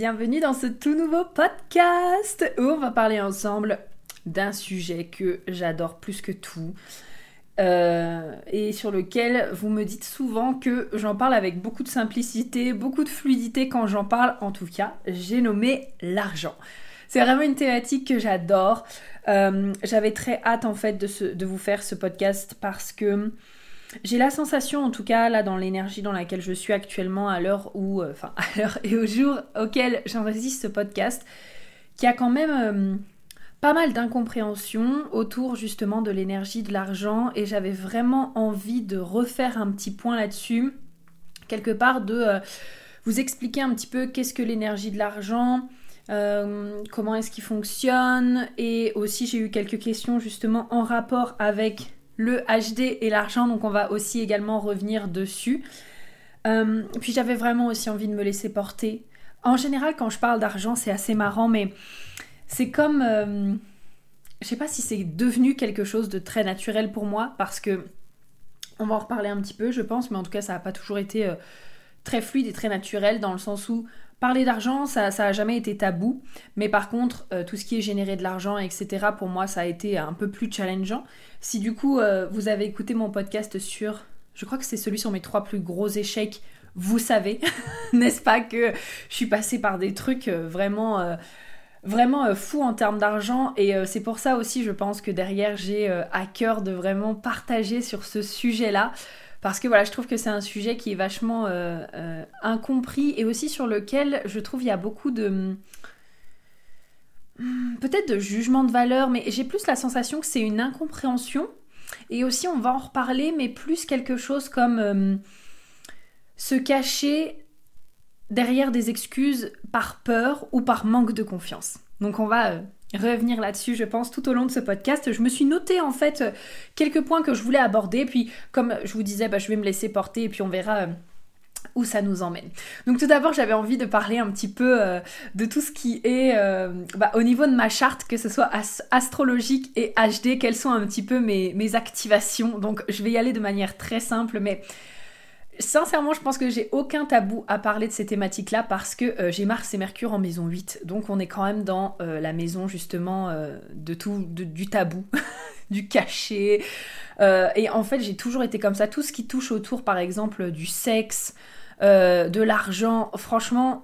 Bienvenue dans ce tout nouveau podcast où on va parler ensemble d'un sujet que j'adore plus que tout. Euh, et sur lequel vous me dites souvent que j'en parle avec beaucoup de simplicité, beaucoup de fluidité quand j'en parle. En tout cas, j'ai nommé l'argent. C'est vraiment une thématique que j'adore. Euh, j'avais très hâte en fait de, de, vous faire ce podcast parce que j'ai la sensation, en tout cas là dans l'énergie dans laquelle je suis actuellement à l'heure où, euh, enfin à l'heure et au jour auquel j'enregistre ce podcast, qu'il y a quand même pas mal d'incompréhension autour justement de l'énergie de l'argent et j'avais vraiment envie de refaire un petit point là-dessus, quelque part de euh, vous expliquer un petit peu qu'est-ce que l'énergie de l'argent, euh, comment est-ce qu'il fonctionne et aussi j'ai eu quelques questions justement en rapport avec le HD et l'argent donc on va aussi également revenir dessus. Euh, puis j'avais vraiment aussi envie de me laisser porter. En général quand je parle d'argent c'est assez marrant mais c'est comme. Euh, je sais pas si c'est devenu quelque chose de très naturel pour moi parce que. On va en reparler un petit peu, je pense, mais en tout cas, ça n'a pas toujours été euh, très fluide et très naturel dans le sens où parler d'argent, ça n'a jamais été tabou. Mais par contre, euh, tout ce qui est générer de l'argent, etc., pour moi, ça a été un peu plus challengeant. Si du coup, vous avez écouté mon podcast sur. Je crois que c'est celui sur mes trois plus gros échecs. Vous savez, n'est-ce pas, que je suis passée par des trucs vraiment vraiment euh, fou en termes d'argent et euh, c'est pour ça aussi je pense que derrière j'ai euh, à cœur de vraiment partager sur ce sujet-là parce que voilà je trouve que c'est un sujet qui est vachement incompris et aussi sur lequel je trouve il y a beaucoup de hmm, peut-être de jugement de valeur mais j'ai plus la sensation que c'est une incompréhension et aussi on va en reparler mais plus quelque chose comme se cacher derrière des excuses par peur ou par manque de confiance. Donc on va euh, revenir là-dessus, je pense, tout au long de ce podcast. Je me suis noté en fait euh, quelques points que je voulais aborder, puis comme je vous disais, bah, je vais me laisser porter et puis on verra euh, où ça nous emmène. Donc tout d'abord, j'avais envie de parler un petit peu de tout ce qui est bah, au niveau de ma charte, que ce soit astrologique et HD, quelles sont un petit peu mes activations. Donc je vais y aller de manière très simple, mais Sincèrement, je pense que j'ai aucun tabou à parler de ces thématiques-là parce que euh, j'ai Mars et Mercure en maison 8. Donc on est quand même dans euh, la maison justement euh, de tout, du tabou, du cachet. et en fait, j'ai toujours été comme ça. Tout ce qui touche autour, par exemple, du sexe, de l'argent, franchement,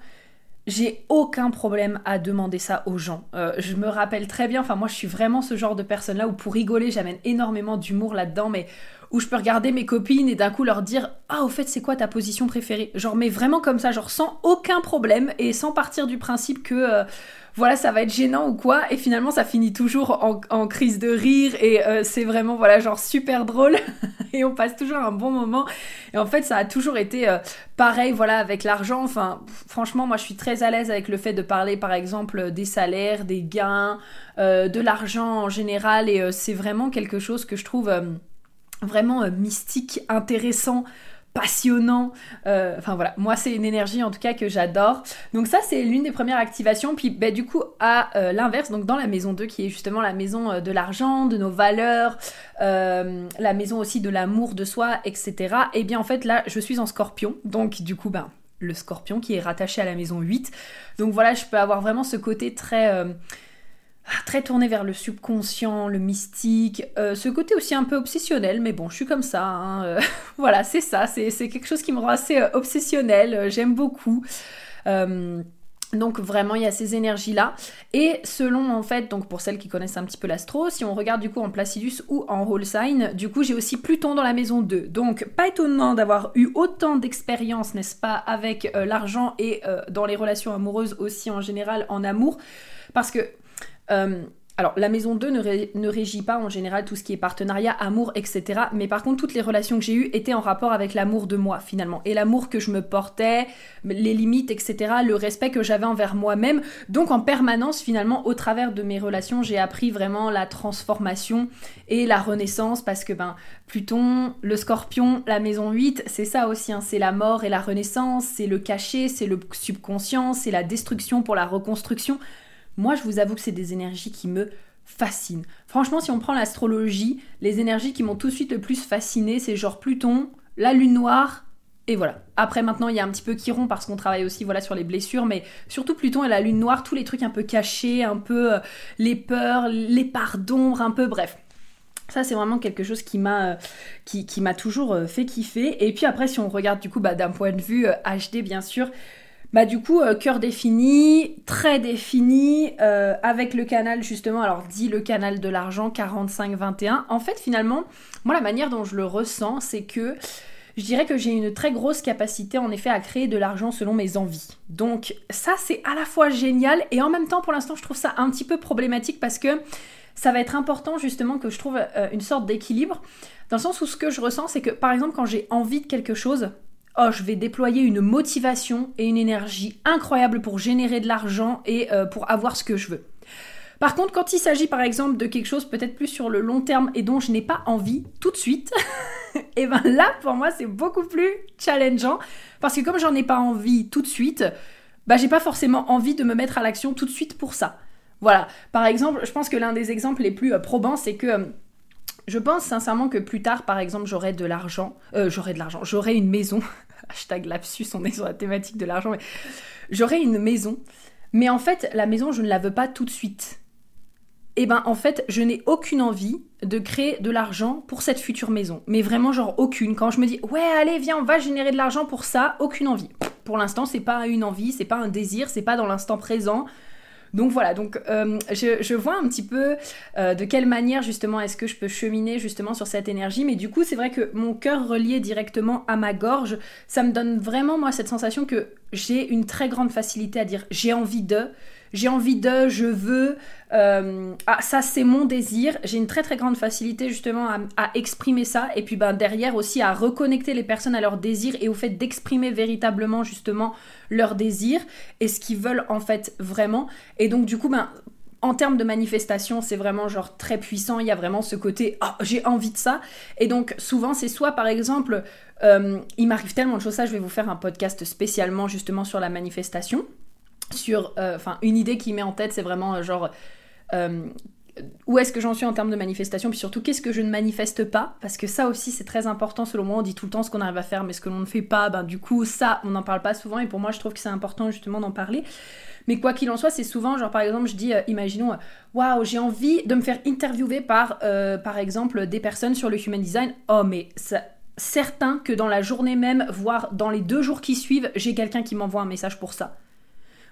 j'ai aucun problème à demander ça aux gens. je me rappelle très bien, enfin moi je suis vraiment ce genre de personne-là où pour rigoler, j'amène énormément d'humour là-dedans, mais où je peux regarder mes copines et d'un coup leur dire ah au fait c'est quoi ta position préférée? Genre mais vraiment comme ça genre sans aucun problème et sans partir du principe que euh, voilà ça va être gênant ou quoi. Et finalement ça finit toujours en, crise de rire et euh, c'est vraiment voilà genre super drôle. Et on passe toujours un bon moment. Et en fait ça a toujours été euh, pareil voilà avec l'argent. Enfin franchement moi je suis très à l'aise avec le fait de parler par exemple des salaires des gains de l'argent en général. Et c'est vraiment quelque chose que je trouve vraiment euh, mystique, intéressant, passionnant. Euh, enfin voilà, moi c'est une énergie en tout cas que j'adore. Donc ça c'est l'une des premières activations. Puis bah, du coup à euh, l'inverse, donc dans la maison 2 qui est justement la maison de l'argent, de nos valeurs, la maison aussi de l'amour de soi, etc. Et eh bien en fait là je suis en scorpion. Donc du coup ben le scorpion qui est rattaché à la maison 8. Donc voilà, je peux avoir vraiment ce côté très très tourné vers le subconscient, le mystique, euh, ce côté aussi un peu obsessionnel, mais bon, je suis comme ça. Hein, euh, voilà, c'est ça, c'est quelque chose qui me rend assez euh, obsessionnel, j'aime beaucoup. donc vraiment, il y a ces énergies-là. Et selon, en fait, donc pour celles qui connaissent un petit peu l'astro, si on regarde du coup en Placidus ou en Whole Sign, du coup j'ai aussi Pluton dans la maison 2. Donc pas étonnant d'avoir eu autant d'expérience, n'est-ce pas, avec l'argent et dans les relations amoureuses aussi en général en amour. Parce que alors, la maison 2 ne, régit pas en général tout ce qui est partenariat, amour, etc. Mais par contre, toutes les relations que j'ai eues étaient en rapport avec l'amour de moi, finalement. Et l'amour que je me portais, les limites, etc. Le respect que j'avais envers moi-même. Donc, en permanence, finalement, au travers de mes relations, j'ai appris vraiment la transformation et la renaissance. Parce que, ben, Pluton, le scorpion, la maison 8, c'est ça aussi. Hein. c'est la mort et la renaissance, c'est le cachet, c'est le subconscient, c'est la destruction pour la reconstruction. Moi, je vous avoue que c'est des énergies qui me fascinent. Franchement, si on prend l'astrologie, les énergies qui m'ont tout de suite le plus fasciné, c'est genre Pluton, la lune noire, et voilà. Après, maintenant, il y a un petit peu Chiron parce qu'on travaille aussi voilà, sur les blessures, mais surtout Pluton et la lune noire, tous les trucs un peu cachés, un peu euh, les peurs, les parts d'ombre, un peu bref. Ça, c'est vraiment quelque chose qui m'a euh, qui, toujours euh, fait kiffer. Et puis après, si on regarde du coup bah, d'un point de vue HD, bien sûr, bah du coup, euh, cœur défini, très défini, euh, avec le canal justement, alors dit le canal de l'argent 45-21. En fait, finalement, moi la manière dont je le ressens, c'est que je dirais que j'ai une très grosse capacité en effet à créer de l'argent selon mes envies. Donc ça, c'est à la fois génial et en même temps, pour l'instant, je trouve ça un petit peu problématique parce que ça va être important justement que je trouve euh, une sorte d'équilibre. Dans le sens où ce que je ressens, c'est que par exemple, quand j'ai envie de quelque chose, je vais déployer une motivation et une énergie incroyable pour générer de l'argent et euh, pour avoir ce que je veux. Par contre, quand il s'agit par exemple de quelque chose peut-être plus sur le long terme et dont je n'ai pas envie tout de suite, et eh ben là pour moi c'est beaucoup plus challengeant parce que comme j'en ai pas envie tout de suite, bah j'ai pas forcément envie de me mettre à l'action tout de suite pour ça. Voilà. Par exemple, je pense que l'un des exemples les plus euh, probants c'est que euh, je pense sincèrement que plus tard, par exemple, j'aurai de l'argent, j'aurai de l'argent, j'aurai une maison, hashtag lapsus, on est sur la thématique de l'argent, mais j'aurai une maison, mais en fait, la maison, je ne la veux pas tout de suite. Et eh ben en fait, je n'ai aucune envie de créer de l'argent pour cette future maison. Mais vraiment, genre aucune. Quand je me dis, ouais, allez, viens, on va générer de l'argent pour ça, aucune envie. Pour l'instant, c'est pas une envie, c'est pas un désir, c'est pas dans l'instant présent. Donc voilà, donc euh, je, vois un petit peu euh, de quelle manière justement est-ce que je peux cheminer justement sur cette énergie, mais du coup c'est vrai que mon cœur relié directement à ma gorge, ça me donne vraiment moi cette sensation que j'ai une très grande facilité à dire j'ai envie de, j'ai envie de, je veux, euh, ah ça c'est mon désir, j'ai une très très grande facilité justement à, exprimer ça et puis ben derrière aussi à reconnecter les personnes à leurs désirs et au fait d'exprimer véritablement justement leurs désirs et ce qu'ils veulent en fait vraiment et donc du coup ben en termes de manifestation, c'est vraiment genre très puissant. Il y a vraiment ce côté oh, j'ai envie de ça. Et donc souvent c'est soit par exemple euh, il m'arrive tellement de choses ça. Je vais vous faire un podcast spécialement justement sur la manifestation sur, euh, enfin, une idée qui met en tête, c'est vraiment euh, genre euh, où est-ce que j'en suis en termes de manifestation, puis surtout qu'est-ce que je ne manifeste pas, parce que ça aussi c'est très important selon moi, on dit tout le temps ce qu'on arrive à faire, mais ce que l'on ne fait pas, ben du coup ça on n'en parle pas souvent, et pour moi je trouve que c'est important justement d'en parler. Mais quoi qu'il en soit, c'est souvent, genre par exemple, je dis, imaginons, waouh, j'ai envie de me faire interviewer par, par exemple, des personnes sur le human design. Oh, mais ça, certain que dans la journée même, voire dans les deux jours qui suivent, j'ai quelqu'un qui m'envoie un message pour ça.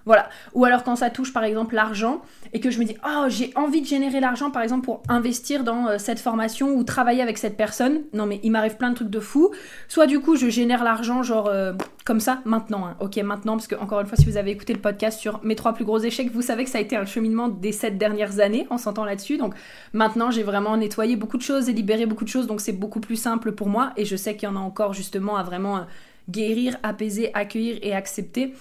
Voilà. Ou alors quand ça touche par exemple l'argent et que je me dis oh j'ai envie de générer l'argent par exemple pour investir dans euh, cette formation ou travailler avec cette personne. Non mais il m'arrive plein de trucs de fou. Soit du coup je génère l'argent genre euh, comme ça maintenant. Hein. Ok maintenant parce que encore une fois si vous avez écouté le podcast sur mes trois plus gros échecs vous savez que ça a été un cheminement des sept dernières années en s'entend là-dessus. Donc maintenant j'ai vraiment nettoyé beaucoup de choses et libéré beaucoup de choses donc c'est beaucoup plus simple pour moi et je sais qu'il y en a encore justement à vraiment euh, guérir, apaiser, accueillir et accepter.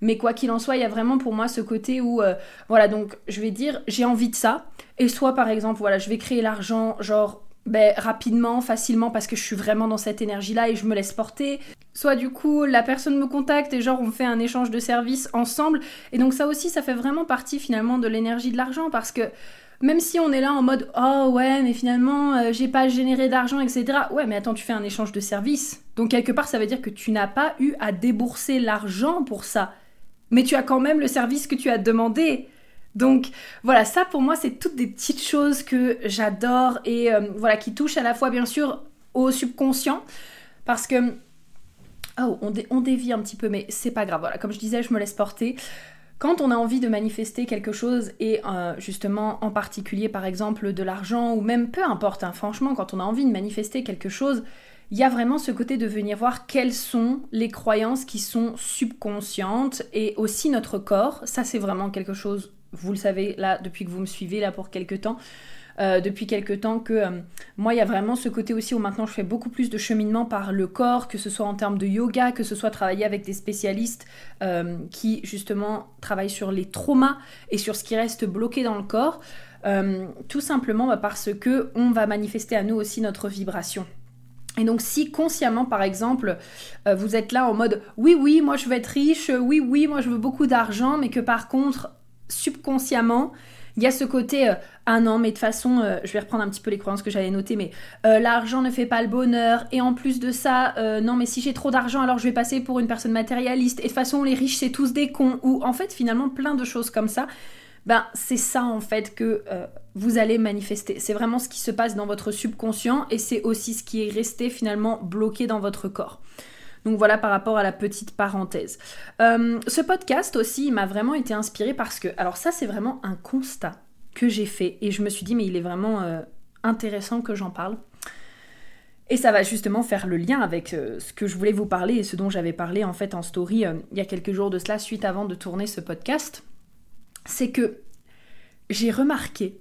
Mais quoi qu'il en soit, il y a vraiment pour moi ce côté où, euh, voilà, donc je vais dire, j'ai envie de ça. Et soit par exemple, voilà, je vais créer l'argent, genre, ben, rapidement, facilement, parce que je suis vraiment dans cette énergie-là et je me laisse porter. Soit du coup, la personne me contacte et genre, on fait un échange de services ensemble. Et donc ça aussi, ça fait vraiment partie finalement de l'énergie de l'argent parce que même si on est là en mode oh ouais mais finalement euh, j'ai pas généré d'argent etc ouais mais attends tu fais un échange de services donc quelque part ça veut dire que tu n'as pas eu à débourser l'argent pour ça mais tu as quand même le service que tu as demandé. Donc voilà, ça pour moi c'est toutes des petites choses que j'adore et euh, voilà qui touchent à la fois bien sûr au subconscient parce que oh on, dévie un petit peu mais c'est pas grave. Voilà, comme je disais, je me laisse porter. Quand on a envie de manifester quelque chose et euh, justement en particulier par exemple de l'argent ou même peu importe, hein, franchement quand on a envie de manifester quelque chose, il y a vraiment ce côté de venir voir quelles sont les croyances qui sont subconscientes et aussi notre corps. Ça, c'est vraiment quelque chose vous le savez là depuis que vous me suivez là pour quelques temps. Euh, depuis quelques temps que euh, moi il y a vraiment ce côté aussi où maintenant je fais beaucoup plus de cheminement par le corps, que ce soit en termes de yoga, que ce soit travailler avec des spécialistes euh, qui justement travaillent sur les traumas et sur ce qui reste bloqué dans le corps, tout simplement bah, parce que on va manifester à nous aussi notre vibration. Et donc si consciemment, par exemple, vous êtes là en mode oui, oui, moi je veux être riche, oui, oui, moi je veux beaucoup d'argent, mais que par contre, subconsciemment, il y a ce côté, euh, ah non, mais de toute façon, euh, je vais reprendre un petit peu les croyances que j'avais notées, mais euh, l'argent ne fait pas le bonheur, et en plus de ça, non, mais si j'ai trop d'argent, alors je vais passer pour une personne matérialiste, et de toute façon, les riches, c'est tous des cons, ou en fait, finalement, plein de choses comme ça. Ben, c'est ça en fait que vous allez manifester. C'est vraiment ce qui se passe dans votre subconscient et c'est aussi ce qui est resté finalement bloqué dans votre corps. Donc voilà par rapport à la petite parenthèse. Euh, ce podcast aussi, m'a vraiment été inspiré parce que, alors ça c'est vraiment un constat que j'ai fait et je me suis dit mais il est vraiment euh, intéressant que j'en parle. Et ça va justement faire le lien avec euh, ce que je voulais vous parler et ce dont j'avais parlé en fait en story il y a quelques jours de cela, suite avant de tourner ce podcast. C'est que j'ai remarqué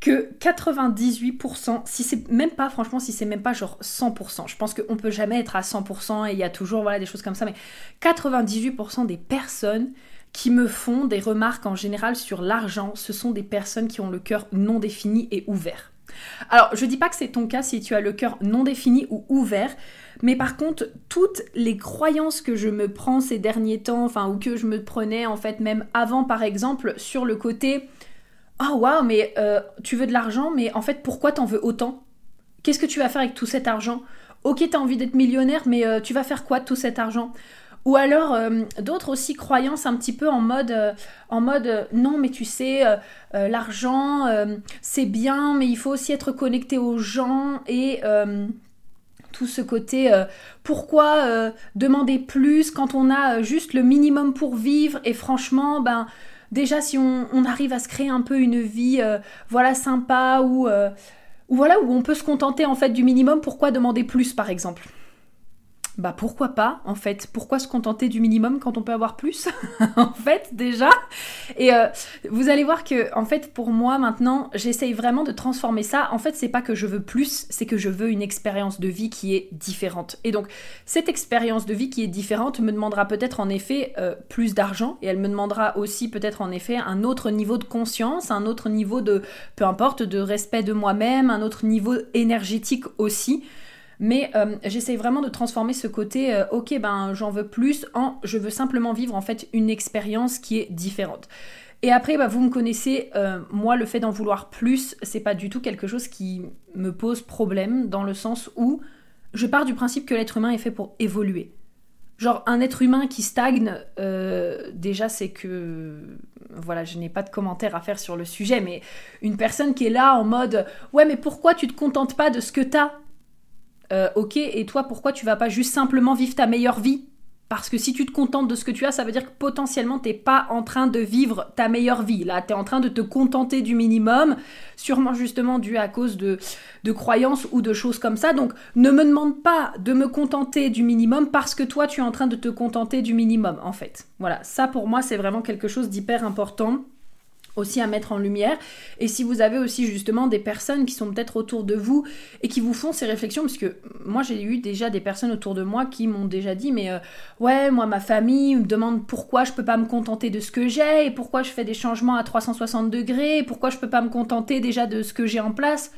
que 98%, si c'est même pas, franchement, si c'est même pas genre 100%, je pense qu'on peut jamais être à 100% et il y a toujours voilà, des choses comme ça, mais 98% des personnes qui me font des remarques en général sur l'argent, ce sont des personnes qui ont le cœur non défini et ouvert. Alors, je dis pas que c'est ton cas si tu as le cœur non défini ou ouvert, mais par contre, toutes les croyances que je me prends ces derniers temps, enfin, ou que je me prenais en fait même avant par exemple, sur le côté oh waouh, mais euh, tu veux de l'argent, mais en fait, pourquoi t'en veux autant? Qu'est-ce que tu vas faire avec tout cet argent? Ok, t'as envie d'être millionnaire, mais euh, tu vas faire quoi de tout cet argent? Ou alors euh, d'autres aussi croyances un petit peu en mode, en mode non mais tu sais l'argent c'est bien mais il faut aussi être connecté aux gens et tout ce côté pourquoi demander plus quand on a juste le minimum pour vivre? Et franchement ben déjà si on, arrive à se créer un peu une vie euh, voilà sympa euh, ou voilà où on peut se contenter en fait du minimum, pourquoi demander plus par exemple? Bah pourquoi pas en fait Pourquoi se contenter du minimum quand on peut avoir plus en fait déjà? Et euh, vous allez voir que en fait pour moi maintenant j'essaye vraiment de transformer ça. En fait c'est pas que je veux plus, c'est que je veux une expérience de vie qui est différente. Et donc cette expérience de vie qui est différente me demandera peut-être en effet euh, plus d'argent et elle me demandera aussi peut-être en effet un autre niveau de conscience, un autre niveau de peu importe de respect de moi-même, un autre niveau énergétique aussi. Mais euh, j'essaie vraiment de transformer ce côté, euh, ok, ben j'en veux plus, en je veux simplement vivre en fait une expérience qui est différente. Et après, bah, vous me connaissez, euh, moi, le fait d'en vouloir plus, c'est pas du tout quelque chose qui me pose problème, dans le sens où je pars du principe que l'être humain est fait pour évoluer. Genre, un être humain qui stagne, déjà, c'est que. Voilà, je n'ai pas de commentaire à faire sur le sujet, mais une personne qui est là en mode Ouais, mais pourquoi tu te contentes pas de ce que t'as? Euh, ok, et toi, pourquoi tu vas pas juste simplement vivre ta meilleure vie? Parce que si tu te contentes de ce que tu as, ça veut dire que potentiellement t'es pas en train de vivre ta meilleure vie. Là, tu es en train de te contenter du minimum, sûrement justement dû à cause de, de croyances ou de choses comme ça. Donc ne me demande pas de me contenter du minimum parce que toi tu es en train de te contenter du minimum en fait. Voilà, ça pour moi c'est vraiment quelque chose d'hyper important aussi à mettre en lumière. Et si vous avez aussi justement des personnes qui sont peut-être autour de vous et qui vous font ces réflexions, parce que moi j'ai eu déjà des personnes autour de moi qui m'ont déjà dit mais euh, ouais moi ma famille me demande pourquoi je peux pas me contenter de ce que j'ai et pourquoi je fais des changements à 360 degrés, et pourquoi je peux pas me contenter déjà de ce que j'ai en place.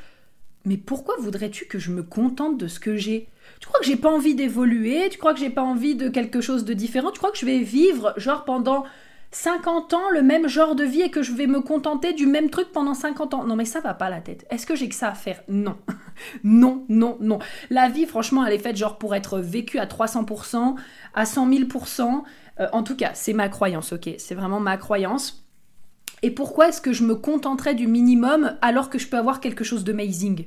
Mais pourquoi voudrais-tu que je me contente de ce que j'ai? Tu crois que j'ai pas envie d'évoluer? Tu crois que j'ai pas envie de quelque chose de différent? Tu crois que je vais vivre genre pendant 50 ans le même genre de vie et que je vais me contenter du même truc pendant 50 ans. Non mais ça va pas la tête. Est-ce que j'ai que ça à faire? Non. non, non, non. La vie franchement elle est faite genre pour être vécue à 300%, à 100 000%. Euh, en tout cas c'est ma croyance, ok C'est vraiment ma croyance. Et pourquoi est-ce que je me contenterais du minimum alors que je peux avoir quelque chose d'amazing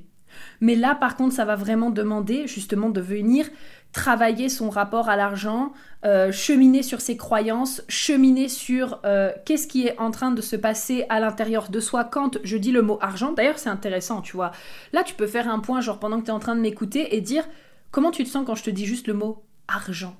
mais là, par contre, ça va vraiment demander justement de venir travailler son rapport à l'argent, euh, cheminer sur ses croyances, cheminer sur euh, qu'est-ce qui est en train de se passer à l'intérieur de soi quand je dis le mot argent. D'ailleurs, c'est intéressant, tu vois. Là, tu peux faire un point, genre pendant que tu es en train de m'écouter, et dire comment tu te sens quand je te dis juste le mot argent?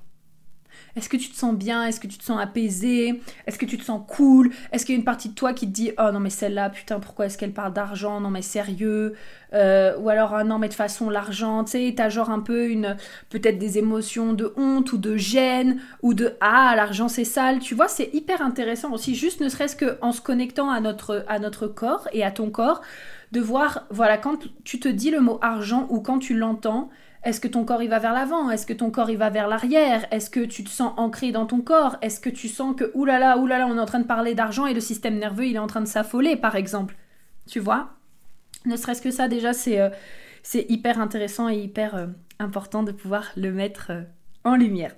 Est-ce que tu te sens bien? Est-ce que tu te sens apaisé? Est-ce que tu te sens cool? Est-ce qu'il y a une partie de toi qui te dit oh non mais celle-là putain pourquoi est-ce qu'elle parle d'argent? Non mais sérieux. Euh, Ou alors ah non mais de façon l'argent, tu sais, t'as genre un peu une peut-être des émotions de honte ou de gêne ou de ah l'argent c'est sale. Tu vois c'est hyper intéressant aussi juste ne serait-ce que en se connectant à notre à notre corps et à ton corps de voir voilà quand tu te dis le mot argent ou quand tu l'entends est-ce que ton corps il va vers l'avant? Est-ce que ton corps il va vers l'arrière? Est-ce que tu te sens ancré dans ton corps? Est-ce que tu sens que oulala, oulala, on est en train de parler d'argent et le système nerveux il est en train de s'affoler par exemple? Tu vois? Ne serait-ce que ça déjà c'est euh, hyper intéressant et hyper euh, important de pouvoir le mettre euh, en lumière.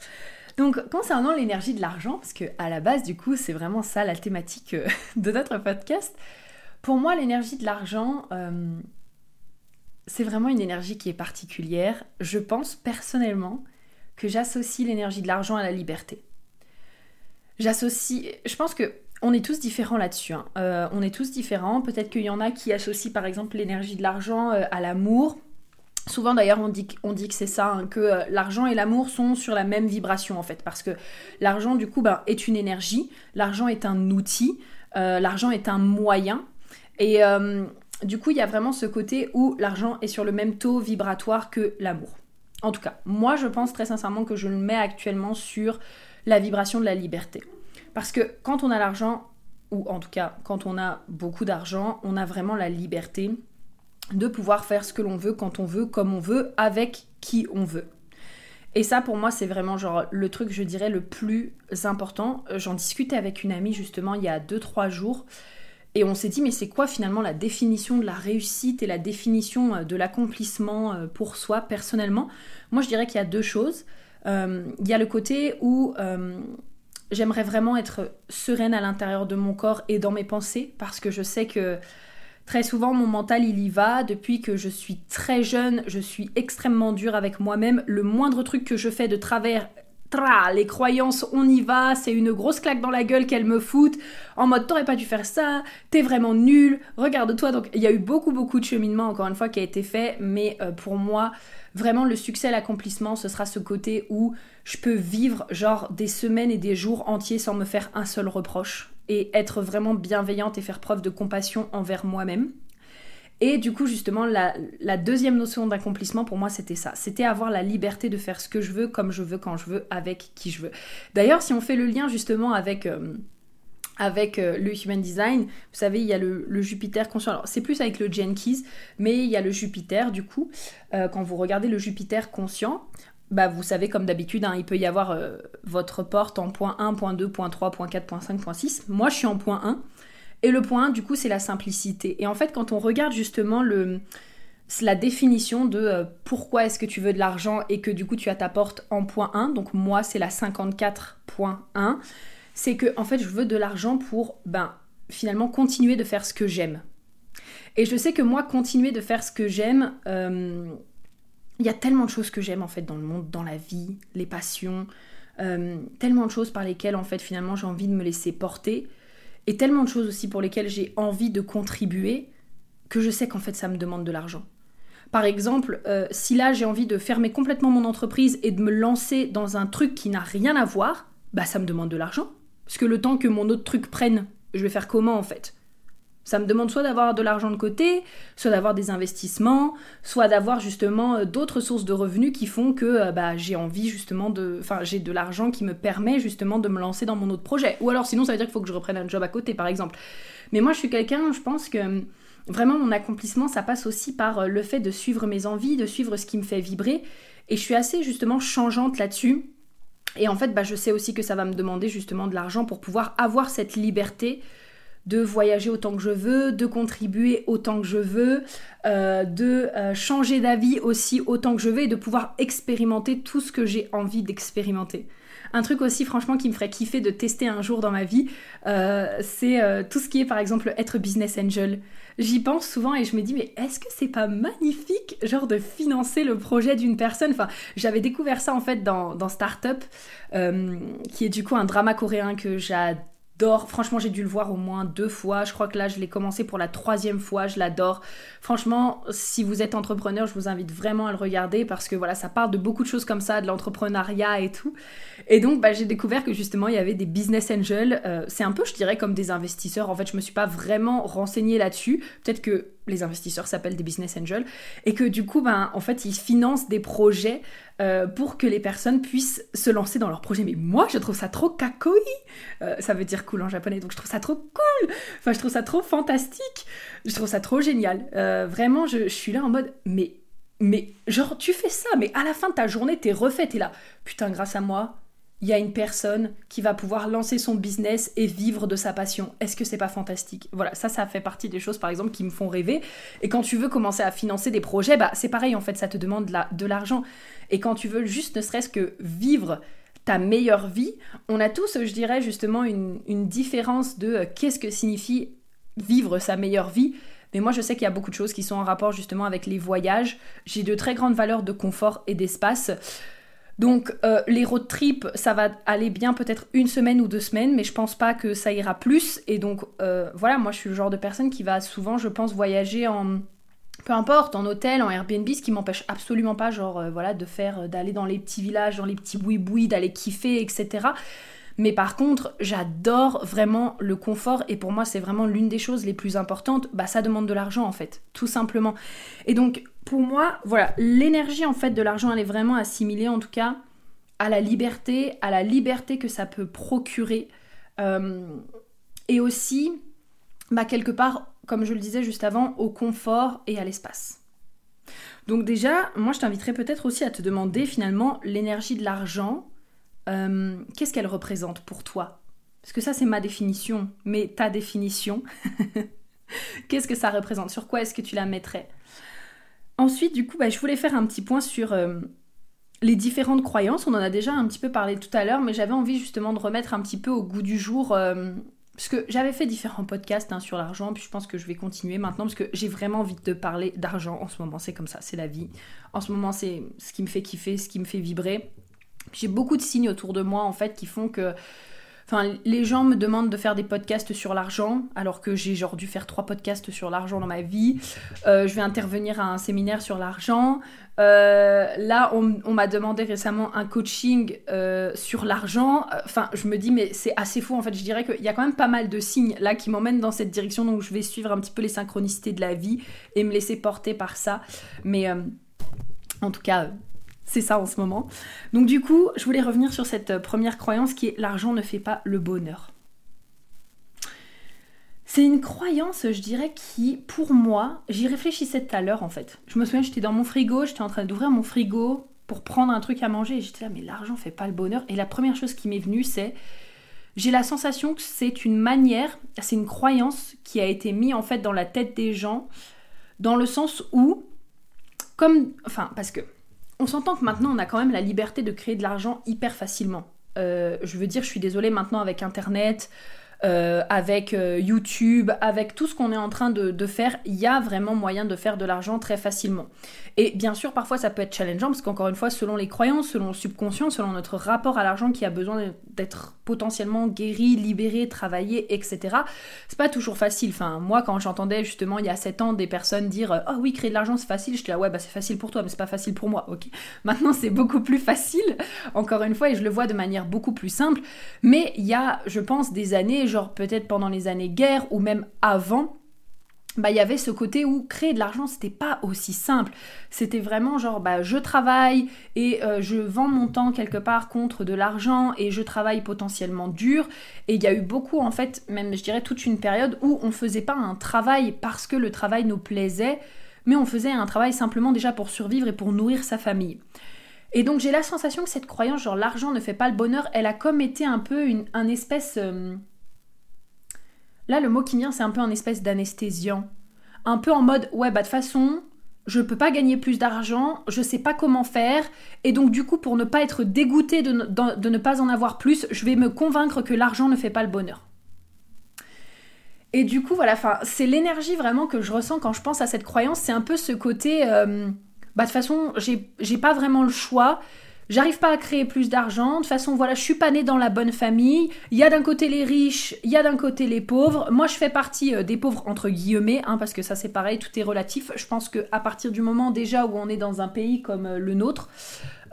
Donc concernant l'énergie de l'argent, parce que à la base du coup c'est vraiment ça la thématique de notre podcast. Pour moi l'énergie de l'argent, c'est vraiment une énergie qui est particulière. Je pense personnellement que j'associe l'énergie de l'argent à la liberté. J'associe, je pense que on est tous différents là-dessus. Hein. Euh, on est tous différents. Peut-être qu'il y en a qui associent par exemple l'énergie de l'argent euh, à l'amour. Souvent d'ailleurs on dit, que c'est ça, hein, que euh, l'argent et l'amour sont sur la même vibration en fait, parce que l'argent du coup ben, est une énergie, l'argent est un outil, l'argent est un moyen, et du coup, il y a vraiment ce côté où l'argent est sur le même taux vibratoire que l'amour. En tout cas, moi je pense très sincèrement que je le mets actuellement sur la vibration de la liberté. Parce que quand on a l'argent, ou en tout cas quand on a beaucoup d'argent, on a vraiment la liberté de pouvoir faire ce que l'on veut, quand on veut, comme on veut, avec qui on veut. Et ça, pour moi, c'est vraiment genre le truc, je dirais, le plus important. J'en discutais avec une amie justement il y a 2-3 jours. Et on s'est dit, mais c'est quoi finalement la définition de la réussite et la définition euh, de l'accomplissement euh, pour soi personnellement? Moi, je dirais qu'il y a deux choses. Euh, il y a le côté où j'aimerais vraiment être sereine à l'intérieur de mon corps et dans mes pensées, parce que je sais que très souvent mon mental il y va. Depuis que je suis très jeune, je suis extrêmement dure avec moi-même. Le moindre truc que je fais de travers les croyances, on y va, c'est une grosse claque dans la gueule qu'elle me fout, en mode t'aurais pas dû faire ça, t'es vraiment nul, regarde-toi. Donc il y a eu beaucoup beaucoup de cheminement encore une fois qui a été fait, mais euh, pour moi, vraiment le succès, l'accomplissement, ce sera ce côté où je peux vivre genre des semaines et des jours entiers sans me faire un seul reproche et être vraiment bienveillante et faire preuve de compassion envers moi-même. Et du coup, justement, la, deuxième notion d'accomplissement pour moi, c'était ça. C'était avoir la liberté de faire ce que je veux, comme je veux, quand je veux, avec qui je veux. D'ailleurs, si on fait le lien justement avec, euh, avec euh, le Human Design, vous savez, il y a le, Jupiter conscient. Alors, c'est plus avec le Jenkins, mais il y a le Jupiter, du coup. Euh, quand vous regardez le Jupiter conscient, bah, vous savez, comme d'habitude, hein, il peut y avoir votre porte en point 1, point 2, point 3, point 4, point 5, point 6. Moi, je suis en point 1. Et le point du coup, c'est la simplicité. Et en fait, quand on regarde justement le, la définition de euh, pourquoi est-ce que tu veux de l'argent et que du coup tu as ta porte en point 1, donc moi c'est la 54.1, c'est que en fait je veux de l'argent pour ben finalement continuer de faire ce que j'aime. Et je sais que moi continuer de faire ce que j'aime, euh, il y a tellement de choses que j'aime en fait dans le monde, dans la vie, les passions, euh, tellement de choses par lesquelles en fait finalement j'ai envie de me laisser porter et tellement de choses aussi pour lesquelles j'ai envie de contribuer que je sais qu'en fait ça me demande de l'argent. Par exemple, euh, si là j'ai envie de fermer complètement mon entreprise et de me lancer dans un truc qui n'a rien à voir, bah ça me demande de l'argent. Parce que le temps que mon autre truc prenne, je vais faire comment en fait? Ça me demande soit d'avoir de l'argent de côté, soit d'avoir des investissements, soit d'avoir justement euh, d'autres sources de revenus qui font que euh, bah, j'ai envie justement de... Enfin, j'ai de l'argent qui me permet justement de me lancer dans mon autre projet. Ou alors sinon, ça veut dire qu'il faut que je reprenne un job à côté, par exemple. Mais moi, je suis quelqu'un, je pense que hum, vraiment mon accomplissement, ça passe aussi par euh, le fait de suivre mes envies, de suivre ce qui me fait vibrer. Et je suis assez justement changeante là-dessus. Et en fait, bah, je sais aussi que ça va me demander justement de l'argent pour pouvoir avoir cette liberté de voyager autant que je veux, de contribuer autant que je veux, euh, de euh, changer d'avis aussi autant que je veux et de pouvoir expérimenter tout ce que j'ai envie d'expérimenter. Un truc aussi franchement qui me ferait kiffer de tester un jour dans ma vie, euh, c'est tout ce qui est par exemple être business angel. J'y pense souvent et je me dis mais est-ce que c'est pas magnifique genre de financer le projet d'une personne? Enfin j'avais découvert ça en fait dans, Startup qui est du coup un drama coréen que j'adore j'adore. Franchement, j'ai dû le voir au moins deux fois. Je crois que là, je l'ai commencé pour la troisième fois. Je l'adore. Franchement, si vous êtes entrepreneur, je vous invite vraiment à le regarder parce que voilà, ça parle de beaucoup de choses comme ça, de l'entrepreneuriat et tout. Et donc, bah, j'ai découvert que justement, il y avait des business angels. Euh, c'est un peu, je dirais, comme des investisseurs. En fait, je me suis pas vraiment renseignée là-dessus. Peut-être que les investisseurs s'appellent des business angels, et que du coup, ben, en fait, ils financent des projets euh, pour que les personnes puissent se lancer dans leurs projets. Mais moi, je trouve ça trop kakoi. Euh, ça veut dire cool en japonais, donc je trouve ça trop cool. Enfin, je trouve ça trop fantastique. Je trouve ça trop génial. Euh, vraiment, je, je suis là en mode, mais, mais, genre, tu fais ça, mais à la fin de ta journée, t'es refait, t'es là. Putain, grâce à moi, il y a une personne qui va pouvoir lancer son business et vivre de sa passion. Est-ce que c'est pas fantastique? Voilà, ça, ça fait partie des choses, par exemple, qui me font rêver. Et quand tu veux commencer à financer des projets, bah, c'est pareil, en fait, ça te demande de l'argent. Et quand tu veux juste, ne serait-ce que vivre ta meilleure vie, on a tous, je dirais, justement, une, différence de euh, qu'est-ce que signifie vivre sa meilleure vie. Mais moi, je sais qu'il y a beaucoup de choses qui sont en rapport justement avec les voyages. J'ai de très grandes valeurs de confort et d'espace. Donc euh, les road trips, ça va aller bien peut-être une semaine ou deux semaines, mais je pense pas que ça ira plus. Et donc euh, voilà, moi je suis le genre de personne qui va souvent, je pense, voyager en peu importe, en hôtel, en Airbnb, ce qui m'empêche absolument pas, genre euh, voilà, de faire, d'aller dans les petits villages, dans les petits boui-boui, d'aller kiffer, etc. Mais par contre, j'adore vraiment le confort et pour moi, c'est vraiment l'une des choses les plus importantes. Bah, ça demande de l'argent en fait, tout simplement. Et donc, pour moi, voilà, l'énergie en fait de l'argent, elle est vraiment assimilée en tout cas à la liberté, à la liberté que ça peut procurer. Euh, et aussi, bah, quelque part, comme je le disais juste avant, au confort et à l'espace. Donc déjà, moi je t'inviterais peut-être aussi à te demander finalement l'énergie de l'argent, euh, qu'est-ce qu'elle représente pour toi? Parce que ça c'est ma définition, mais ta définition, qu'est-ce que ça représente? Sur quoi est-ce que tu la mettrais? Ensuite, du coup, bah, je voulais faire un petit point sur euh, les différentes croyances. On en a déjà un petit peu parlé tout à l'heure, mais j'avais envie justement de remettre un petit peu au goût du jour. Euh, parce que j'avais fait différents podcasts hein, sur l'argent, puis je pense que je vais continuer maintenant parce que j'ai vraiment envie de parler d'argent en ce moment. C'est comme ça, c'est la vie. En ce moment, c'est ce qui me fait kiffer, ce qui me fait vibrer. J'ai beaucoup de signes autour de moi en fait qui font que Enfin, les gens me demandent de faire des podcasts sur l'argent, alors que j'ai genre dû faire trois podcasts sur l'argent dans ma vie. Euh, je vais intervenir à un séminaire sur l'argent. Euh, là, on, m'a demandé récemment un coaching euh, sur l'argent. Enfin, je me dis, mais c'est assez fou. En fait, je dirais qu'il y a quand même pas mal de signes là qui m'emmènent dans cette direction. Donc, je vais suivre un petit peu les synchronicités de la vie et me laisser porter par ça. Mais en tout cas, c'est ça en ce moment. Donc du coup, je voulais revenir sur cette euh, première croyance qui est l'argent ne fait pas le bonheur. C'est une croyance, je dirais, qui, pour moi, j'y réfléchissais tout à l'heure en fait. Je me souviens, j'étais dans mon frigo, j'étais en train d'ouvrir mon frigo pour prendre un truc à manger et j'étais là, mais l'argent fait pas le bonheur. Et la première chose qui m'est venue, c'est j'ai la sensation que c'est une manière, c'est une croyance qui a été mise en fait dans la tête des gens, dans le sens où, comme, enfin, parce que on s'entend que maintenant on a quand même la liberté de créer de l'argent hyper facilement. Euh, je veux dire, je suis désolée maintenant avec Internet, euh, avec euh, YouTube, avec tout ce qu'on est en train de, faire, il y a vraiment moyen de faire de l'argent très facilement. Et bien sûr, parfois ça peut être challengeant parce qu'encore une fois, selon les croyances, selon le subconscient, selon notre rapport à l'argent qui a besoin d'être potentiellement guéri, libéré, travaillé, etc. C'est pas toujours facile. Enfin, moi, quand j'entendais justement il y a 7 ans des personnes dire Ah oui, créer de l'argent c'est facile, j'étais là, ouais, bah c'est facile pour toi, mais c'est pas facile pour moi. Ok. Maintenant, c'est beaucoup plus facile, encore une fois, et je le vois de manière beaucoup plus simple. Mais il y a, je pense, des années genre peut-être pendant les années guerre ou même avant, bah il y avait ce côté où créer de l'argent c'était pas aussi simple. C'était vraiment genre bah je travaille et euh, je vends mon temps quelque part contre de l'argent et je travaille potentiellement dur et il y a eu beaucoup en fait même je dirais toute une période où on faisait pas un travail parce que le travail nous plaisait mais on faisait un travail simplement déjà pour survivre et pour nourrir sa famille. Et donc j'ai la sensation que cette croyance genre l'argent ne fait pas le bonheur, elle a comme été un peu une un espèce euh, Là, le mot qui vient, c'est un peu un espèce d'anesthésiant. Un peu en mode, ouais, bah de façon, je peux pas gagner plus d'argent, je sais pas comment faire, et donc du coup, pour ne pas être dégoûté de, ne pas en avoir plus, je vais me convaincre que l'argent ne fait pas le bonheur. Et du coup, voilà, c'est l'énergie vraiment que je ressens quand je pense à cette croyance, c'est un peu ce côté, euh, bah de toute façon, j'ai pas vraiment le choix, J'arrive pas à créer plus d'argent. De toute façon, voilà, je suis pas née dans la bonne famille. Il y a d'un côté les riches, il y a d'un côté les pauvres. Moi, je fais partie euh, des pauvres entre guillemets, hein, parce que ça c'est pareil, tout est relatif. Je pense que à partir du moment déjà où on est dans un pays comme euh, le nôtre,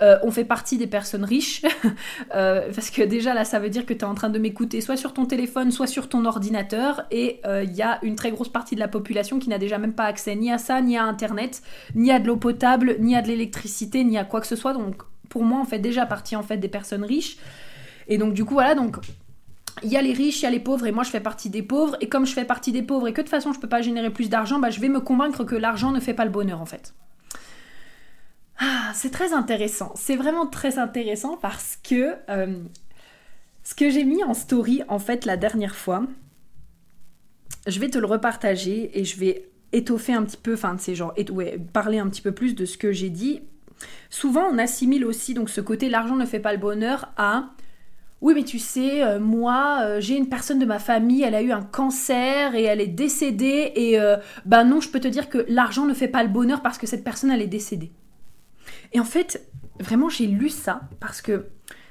euh, on fait partie des personnes riches. parce que déjà là, ça veut dire que tu es en train de m'écouter soit sur ton téléphone, soit sur ton ordinateur. Et il y a une très grosse partie de la population qui n'a déjà même pas accès ni à ça, ni à Internet, ni à de l'eau potable, ni à de l'électricité, ni à quoi que ce soit. Donc pour moi, en fait, déjà partie en fait des personnes riches. Et donc, du coup, voilà, donc il y a les riches, il y a les pauvres, et moi je fais partie des pauvres. Et comme je fais partie des pauvres et que de toute façon je peux pas générer plus d'argent, bah, je vais me convaincre que l'argent ne fait pas le bonheur en fait. Ah, c'est très intéressant. C'est vraiment très intéressant parce que euh, ce que j'ai mis en story en fait la dernière fois, je vais te le repartager et je vais étoffer un petit peu, enfin c'est genre ouais, parler un petit peu plus de ce que j'ai dit Souvent, on assimile aussi donc ce côté l'argent ne fait pas le bonheur à oui, mais tu sais, euh, moi, euh, j'ai une personne de ma famille, elle a eu un cancer et elle est décédée. Et euh, ben non, je peux te dire que l'argent ne fait pas le bonheur parce que cette personne, elle est décédée. Et en fait, vraiment, j'ai lu ça parce que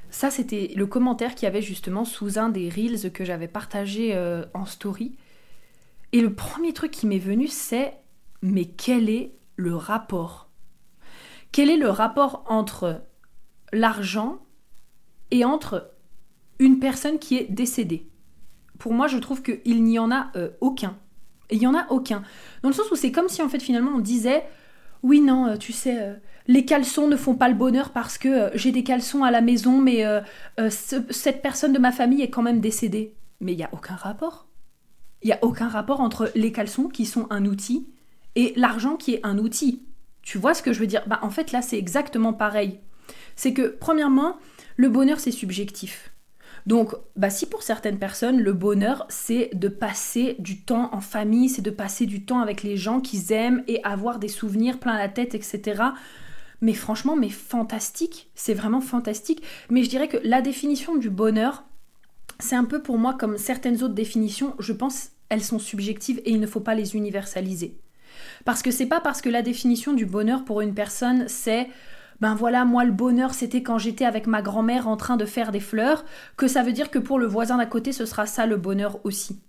ça, c'était le commentaire qu'il y avait justement sous un des reels que j'avais partagé en story. Et le premier truc qui m'est venu, c'est mais quel est le rapport? Quel est le rapport entre l'argent et entre une personne qui est décédée? Pour moi, je trouve qu'il n'y en a euh, aucun. il n'y en a aucun. Dans le sens où c'est comme si en fait finalement on disait oui non, euh, tu sais, euh, les caleçons ne font pas le bonheur parce que j'ai des caleçons à la maison, mais cette personne de ma famille est quand même décédée. Mais il n'y a aucun rapport. Il n'y a aucun rapport entre les caleçons qui sont un outil et l'argent qui est un outil. Tu vois ce que je veux dire? Bah en fait là c'est exactement pareil. C'est que premièrement, le bonheur c'est subjectif. Donc, bah, si pour certaines personnes, le bonheur, c'est de passer du temps en famille, c'est de passer du temps avec les gens qu'ils aiment et avoir des souvenirs plein la tête, etc. Mais franchement, mais fantastique, c'est vraiment fantastique. Mais je dirais que la définition du bonheur, c'est un peu pour moi comme certaines autres définitions, je pense, elles sont subjectives et il ne faut pas les universaliser. Parce que c'est pas parce que la définition du bonheur pour une personne c'est ben voilà, moi le bonheur c'était quand j'étais avec ma grand-mère en train de faire des fleurs, que ça veut dire que pour le voisin d'à côté ce sera ça le bonheur aussi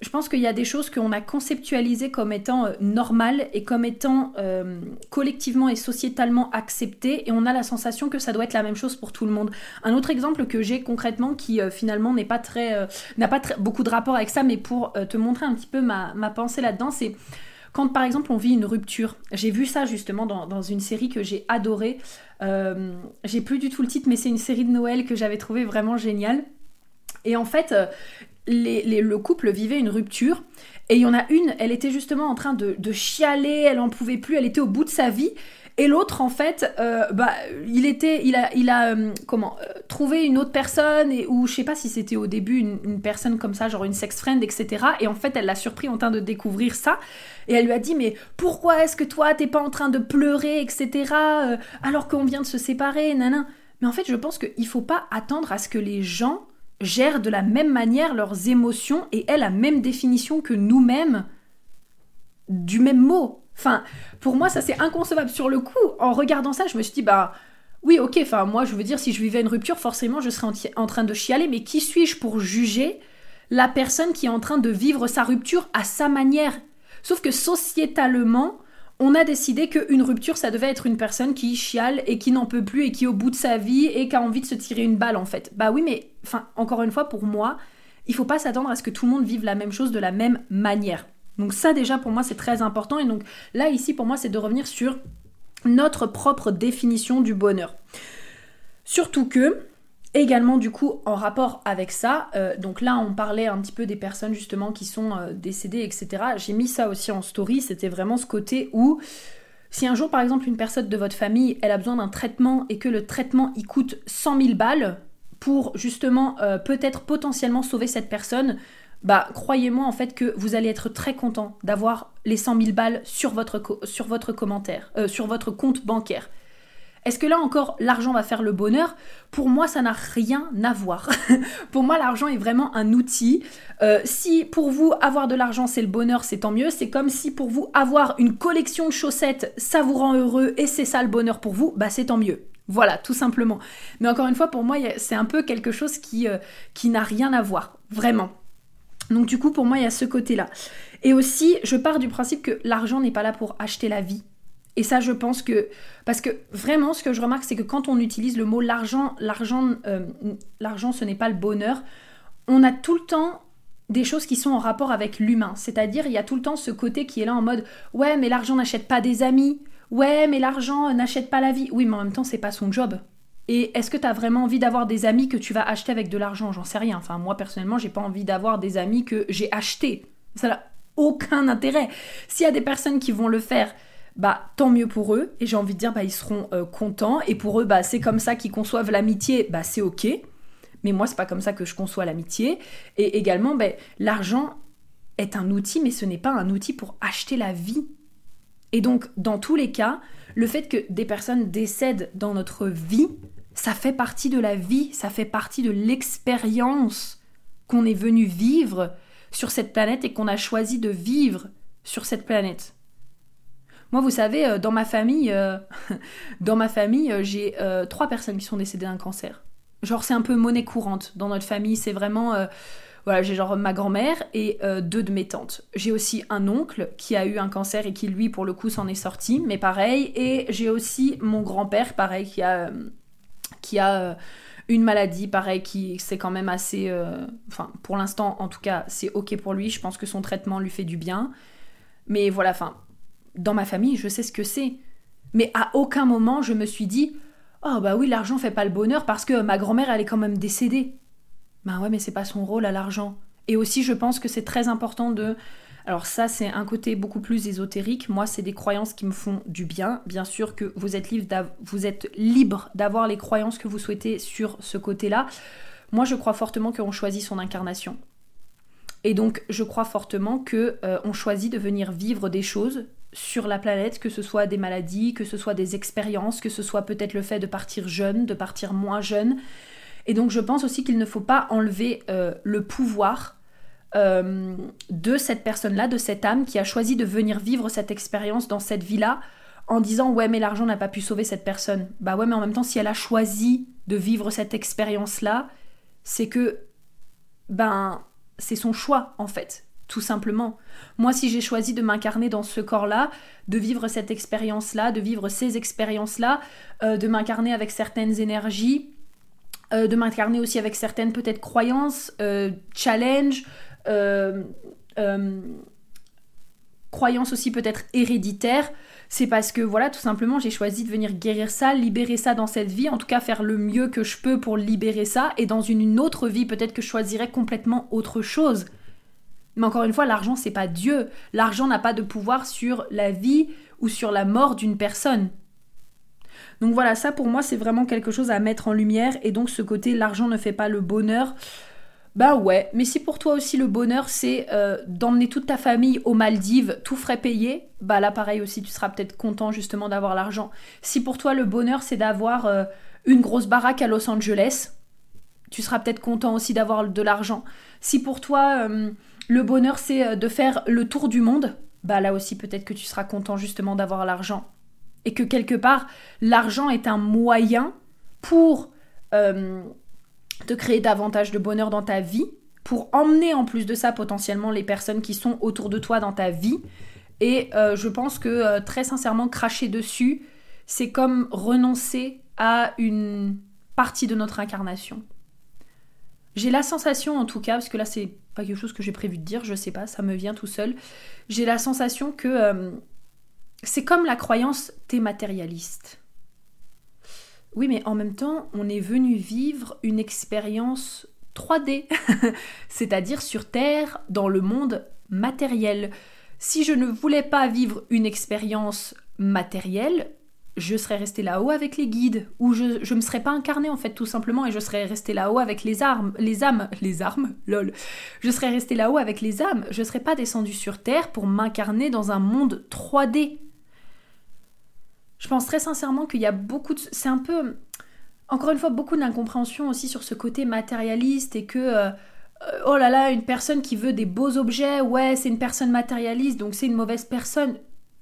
je pense qu'il y a des choses qu'on a conceptualisées comme étant euh, normales et comme étant euh, collectivement et sociétalement acceptées et on a la sensation que ça doit être la même chose pour tout le monde. Un autre exemple que j'ai concrètement qui euh, finalement n'est pas très n'a pas beaucoup de rapport avec ça mais pour te montrer un petit peu ma, ma pensée là-dedans c'est quand par exemple on vit une rupture. J'ai vu ça justement dans, dans une série que j'ai adorée. j'ai plus du tout le titre mais c'est une série de Noël que j'avais trouvé vraiment géniale. Et en fait, le couple vivait une rupture. Et il y en a une, elle était justement en train de, chialer, elle en pouvait plus, elle était au bout de sa vie. Et l'autre, en fait, euh, bah, il était, il a, il a euh, comment, euh, trouvé une autre personne, ou je sais pas si c'était au début une, personne comme ça, genre une sex friend, etc. Et en fait, elle l'a surpris en train de découvrir ça. Et elle lui a dit, mais pourquoi est-ce que toi, t'es pas en train de pleurer, etc. alors qu'on vient de se séparer, nanan. Mais en fait, je pense qu'il faut pas attendre à ce que les gens gèrent de la même manière leurs émotions et aient la même définition que nous-mêmes du même mot. Enfin, pour moi, ça c'est inconcevable. Sur le coup, en regardant ça, je me suis dit, bah oui, ok, enfin, moi je veux dire, si je vivais une rupture, forcément je serais en train de chialer, mais qui suis-je pour juger la personne qui est en train de vivre sa rupture à sa manière? Sauf que sociétalement, on a décidé qu'une rupture, ça devait être une personne qui chiale et qui n'en peut plus et qui est au bout de sa vie et qui a envie de se tirer une balle en fait. Bah oui, mais enfin, encore une fois, pour moi, il faut pas s'attendre à ce que tout le monde vive la même chose de la même manière. Donc ça déjà pour moi c'est très important et donc là ici pour moi c'est de revenir sur notre propre définition du bonheur. Surtout que Également, du coup, en rapport avec ça, euh, donc là, on parlait un petit peu des personnes justement qui sont euh, décédées, etc. J'ai mis ça aussi en story, c'était vraiment ce côté où si un jour, par exemple, une personne de votre famille, elle a besoin d'un traitement et que le traitement, il coûte 100 000 balles pour justement euh, peut-être potentiellement sauver cette personne, bah croyez-moi en fait que vous allez être très content d'avoir les 100 000 balles sur votre, sur votre commentaire, sur votre compte bancaire. Est-ce que là encore l'argent va faire le bonheur? Pour moi, ça n'a rien à voir. pour moi, l'argent est vraiment un outil. Euh, si pour vous avoir de l'argent c'est le bonheur, c'est tant mieux. C'est comme si pour vous avoir une collection de chaussettes, ça vous rend heureux et c'est ça le bonheur pour vous, bah c'est tant mieux. Voilà, tout simplement. Mais encore une fois, pour moi, c'est un peu quelque chose qui, euh, qui n'a rien à voir, vraiment. Donc du coup, pour moi, il y a ce côté-là. Et aussi, je pars du principe que l'argent n'est pas là pour acheter la vie. Et ça, je pense que... Parce que vraiment, ce que je remarque, c'est que quand on utilise le mot l'argent, l'argent, euh, l'argent, ce n'est pas le bonheur, on a tout le temps des choses qui sont en rapport avec l'humain. C'est-à-dire, il y a tout le temps ce côté qui est là en mode, ouais, mais l'argent n'achète pas des amis. Ouais, mais l'argent n'achète pas la vie. Oui, mais en même temps, c'est pas son job. Et est-ce que tu as vraiment envie d'avoir des amis que tu vas acheter avec de l'argent? J'en sais rien. Enfin, moi personnellement, j'ai pas envie d'avoir des amis que j'ai achetés. Ça n'a aucun intérêt. S'il y a des personnes qui vont le faire, bah tant mieux pour eux. Et j'ai envie de dire, bah ils seront euh, contents. Et pour eux, bah c'est comme ça qu'ils conçoivent l'amitié. Bah c'est ok. Mais moi, c'est pas comme ça que je conçois l'amitié. Et également, bah, l'argent est un outil, mais ce n'est pas un outil pour acheter la vie. Et donc, dans tous les cas, le fait que des personnes décèdent dans notre vie, ça fait partie de la vie, ça fait partie de l'expérience qu'on est venu vivre sur cette planète et qu'on a choisi de vivre sur cette planète. Moi, vous savez, euh, dans ma famille, euh, dans ma famille, euh, j'ai trois personnes qui sont décédées d'un cancer. Genre, c'est un peu monnaie courante dans notre famille. C'est vraiment, voilà, j'ai genre ma grand-mère et deux de mes tantes. J'ai aussi un oncle qui a eu un cancer et qui lui, pour le coup, s'en est sorti, mais pareil. Et j'ai aussi mon grand-père, pareil, qui a qui a une maladie, pareil, qui c'est quand même assez... Enfin, pour l'instant, en tout cas, c'est ok pour lui. Je pense que son traitement lui fait du bien. Mais voilà, enfin, dans ma famille, je sais ce que c'est. Mais à aucun moment, je me suis dit, oh bah oui, l'argent fait pas le bonheur parce que ma grand-mère, elle est quand même décédée. Ben ouais, mais c'est pas son rôle à l'argent. Et aussi, je pense que c'est très important de alors ça, c'est un côté beaucoup plus ésotérique. Moi, c'est des croyances qui me font du bien. Bien sûr que vous êtes libre, vous êtes libre d'avoir les croyances que vous souhaitez sur ce côté-là. Moi, je crois fortement qu'on choisit son incarnation. Et donc, je crois fortement que euh, on choisit de venir vivre des choses sur la planète, que ce soit des maladies, que ce soit des expériences, que ce soit peut-être le fait de partir jeune, de partir moins jeune. Et donc, je pense aussi qu'il ne faut pas enlever euh, le pouvoir euh, de cette personne-là, de cette âme qui a choisi de venir vivre cette expérience dans cette vie-là en disant ouais mais l'argent n'a pas pu sauver cette personne. Bah ouais mais en même temps si elle a choisi de vivre cette expérience-là, c'est que ben c'est son choix en fait, tout simplement. Moi si j'ai choisi de m'incarner dans ce corps-là, de vivre cette expérience-là, de vivre ces expériences-là, euh, de m'incarner avec certaines énergies, euh, de m'incarner aussi avec certaines peut-être croyances, challenges, euh, euh, croyance aussi peut-être héréditaire, c'est parce que voilà, tout simplement, j'ai choisi de venir guérir ça, libérer ça dans cette vie, en tout cas faire le mieux que je peux pour libérer ça, et dans une autre vie, peut-être que je choisirais complètement autre chose. Mais encore une fois, l'argent, c'est pas Dieu. L'argent n'a pas de pouvoir sur la vie ou sur la mort d'une personne. Donc voilà, ça pour moi, c'est vraiment quelque chose à mettre en lumière, et donc ce côté, l'argent ne fait pas le bonheur. Bah ouais, mais si pour toi aussi le bonheur c'est euh, d'emmener toute ta famille aux Maldives, tout frais payé, bah là pareil aussi tu seras peut-être content justement d'avoir l'argent. Si pour toi le bonheur c'est d'avoir euh, une grosse baraque à Los Angeles, tu seras peut-être content aussi d'avoir de l'argent. Si pour toi euh, le bonheur c'est de faire le tour du monde, bah là aussi peut-être que tu seras content justement d'avoir l'argent. Et que quelque part l'argent est un moyen pour de créer davantage de bonheur dans ta vie, pour emmener en plus de ça potentiellement les personnes qui sont autour de toi dans ta vie. Et euh, je pense que euh, très sincèrement, cracher dessus, c'est comme renoncer à une partie de notre incarnation. J'ai la sensation en tout cas, parce que là c'est pas quelque chose que j'ai prévu de dire, je sais pas, ça me vient tout seul. J'ai la sensation que euh, c'est comme la croyance matérialiste. Oui, mais en même temps, on est venu vivre une expérience 3D, c'est-à-dire sur Terre, dans le monde matériel. Si je ne voulais pas vivre une expérience matérielle, je serais resté là-haut avec les guides, ou je ne me serais pas incarné en fait tout simplement, et je serais resté là-haut avec les armes, les âmes, les armes, lol. Je serais resté là-haut avec les âmes, je serais pas descendu sur Terre pour m'incarner dans un monde 3D Je pense très sincèrement qu'il y a beaucoup de... C'est un peu... Encore une fois, beaucoup d'incompréhension aussi sur ce côté matérialiste et que... Euh, oh là là, une personne qui veut des beaux objets, ouais, c'est une personne matérialiste, donc c'est une mauvaise personne.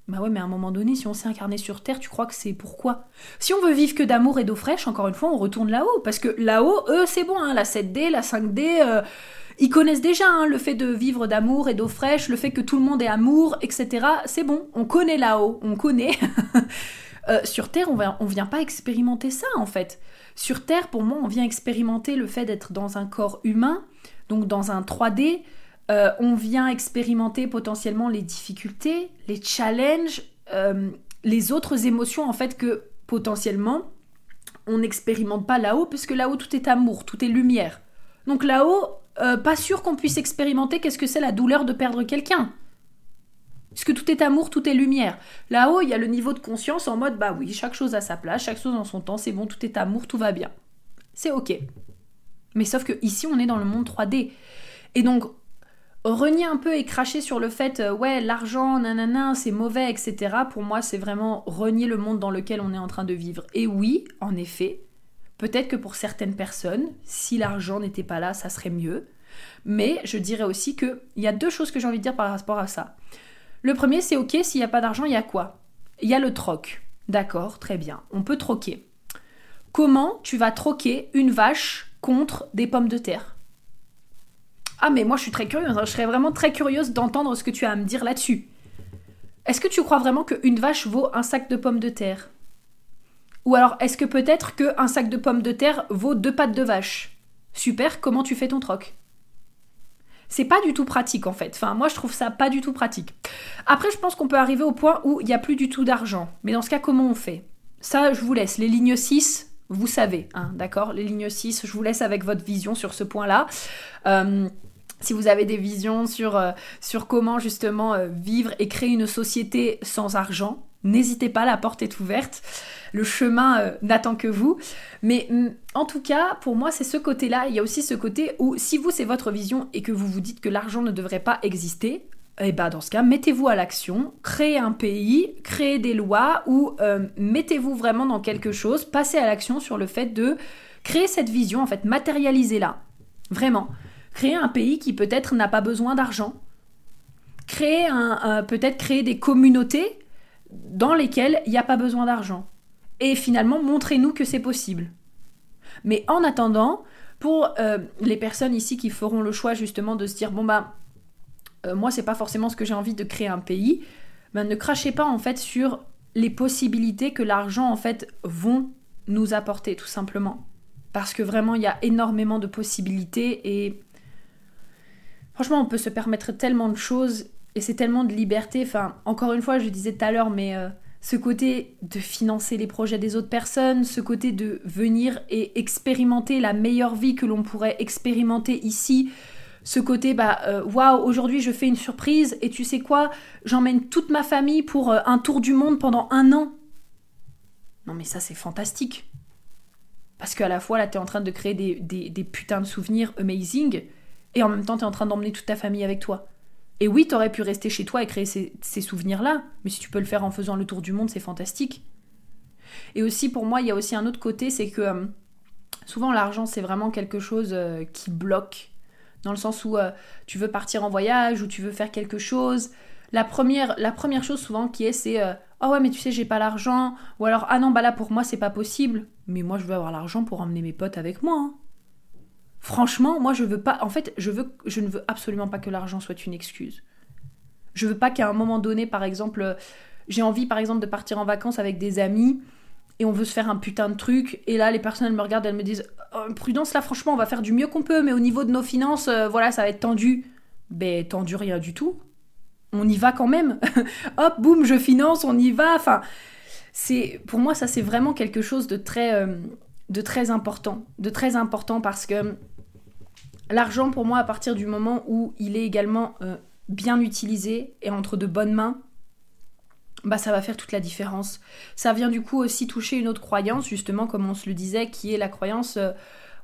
Bah ouais, mais à un moment donné, si on s'est incarné sur Terre, tu crois que c'est pourquoi? Si on veut vivre que d'amour et d'eau fraîche, encore une fois, on retourne là-haut. Parce que là-haut, eux, c'est bon, hein, la 7D, la 5D, euh, ils connaissent déjà hein, le fait de vivre d'amour et d'eau fraîche, le fait que tout le monde est amour, etc. C'est bon, on connaît là-haut, on connaît. Euh, sur Terre, on, on vient pas expérimenter ça, en fait. Sur Terre, pour moi, on vient expérimenter le fait d'être dans un corps humain, donc dans un 3D, euh, on vient expérimenter potentiellement les difficultés, les challenges, euh, les autres émotions en fait que potentiellement on n'expérimente pas là-haut, puisque là-haut tout est amour, tout est lumière. Donc là-haut, euh, pas sûr qu'on puisse expérimenter qu'est-ce que c'est la douleur de perdre quelqu'un. Puisque tout est amour, tout est lumière. Là-haut, il y a le niveau de conscience en mode bah oui, chaque chose a sa place, chaque chose en son temps, c'est bon, tout est amour, tout va bien. C'est ok. Mais sauf que ici, on est dans le monde 3D. Et donc, renier un peu et cracher sur le fait, euh, ouais, l'argent, nanana, c'est mauvais, etc. Pour moi, c'est vraiment renier le monde dans lequel on est en train de vivre. Et oui, en effet, peut-être que pour certaines personnes, si l'argent n'était pas là, ça serait mieux. Mais je dirais aussi qu'il y a deux choses que j'ai envie de dire par rapport à ça. Le premier, c'est ok, s'il n'y a pas d'argent, il y a quoi? Il y a le troc. D'accord, très bien. On peut troquer. Comment tu vas troquer une vache contre des pommes de terre? Ah mais moi je suis très curieuse, hein. je serais vraiment très curieuse d'entendre ce que tu as à me dire là-dessus. Est-ce que tu crois vraiment qu'une vache vaut un sac de pommes de terre? Ou alors est-ce que peut-être qu'un sac de pommes de terre vaut deux pattes de vache? Super, comment tu fais ton troc? C'est pas du tout pratique en fait. Enfin, moi je trouve ça pas du tout pratique. Après, je pense qu'on peut arriver au point où il n'y a plus du tout d'argent. Mais dans ce cas, comment on fait? Ça, je vous laisse. Les lignes 6, vous savez, hein, d'accord Les lignes 6, je vous laisse avec votre vision sur ce point-là. Euh, si vous avez des visions sur, euh, comment justement euh, vivre et créer une société sans argent, n'hésitez pas, la porte est ouverte. Le chemin n'attend que vous. Mais mm, en tout cas, pour moi, c'est ce côté-là. Il y a aussi ce côté où si vous, c'est votre vision et que vous vous dites que l'argent ne devrait pas exister, eh bien, dans ce cas, mettez-vous à l'action, créez un pays, créez des lois ou euh, mettez-vous vraiment dans quelque chose, passez à l'action sur le fait de créer cette vision, en fait, matérialisez-la. Vraiment. Créer un pays qui peut-être n'a pas besoin d'argent. Créer un, peut-être créer des communautés dans lesquelles il n'y a pas besoin d'argent. Et finalement, montrez-nous que c'est possible. Mais en attendant, pour euh, les personnes ici qui feront le choix justement de se dire bon bah euh, moi c'est pas forcément ce que j'ai envie de créer un pays, ben, ne crachez pas en fait sur les possibilités que l'argent en fait vont nous apporter tout simplement. Parce que vraiment il y a énormément de possibilités et franchement on peut se permettre tellement de choses et c'est tellement de liberté. Enfin encore une fois je disais tout à l'heure mais euh, ce côté de financer les projets des autres personnes, ce côté de venir et expérimenter la meilleure vie que l'on pourrait expérimenter ici, ce côté, bah, euh, waouh, aujourd'hui je fais une surprise et tu sais quoi, j'emmène toute ma famille pour euh, un tour du monde pendant un an. Non mais ça c'est fantastique. Parce qu'à la fois là t'es en train de créer des, putains de souvenirs amazing et en même temps t'es en train d'emmener toute ta famille avec toi. Et oui, t'aurais pu rester chez toi et créer ces, ces souvenirs-là, mais si tu peux le faire en faisant le tour du monde, c'est fantastique. Et aussi pour moi, il y a aussi un autre côté, c'est que euh, souvent l'argent c'est vraiment quelque chose qui bloque dans le sens où euh, tu veux partir en voyage ou tu veux faire quelque chose. La première, la première chose souvent qui est, c'est Oh ouais, mais tu sais, j'ai pas l'argent. Ou alors Ah non, bah là pour moi, c'est pas possible. Mais moi, je veux avoir l'argent pour emmener mes potes avec moi. Hein. Franchement, moi, je veux pas. En fait, je, veux, je ne veux absolument pas que l'argent soit une excuse. Je veux pas qu'à un moment donné, par exemple, euh, j'ai envie, par exemple, de partir en vacances avec des amis et on veut se faire un putain de truc. Et là, les personnes, me regardent, elles me disent oh, Prudence, là, franchement, on va faire du mieux qu'on peut, mais au niveau de nos finances, euh, voilà, ça va être tendu. Ben, tendu rien du tout. On y va quand même. Hop, boum, je finance, on y va. Enfin, pour moi, ça, c'est vraiment quelque chose de très, euh, de très important. De très important parce que l'argent, pour moi, à partir du moment où il est également euh, bien utilisé et entre de bonnes mains, bah ça va faire toute la différence. Ça vient du coup aussi toucher une autre croyance, justement, comme on se le disait, qui est la croyance euh,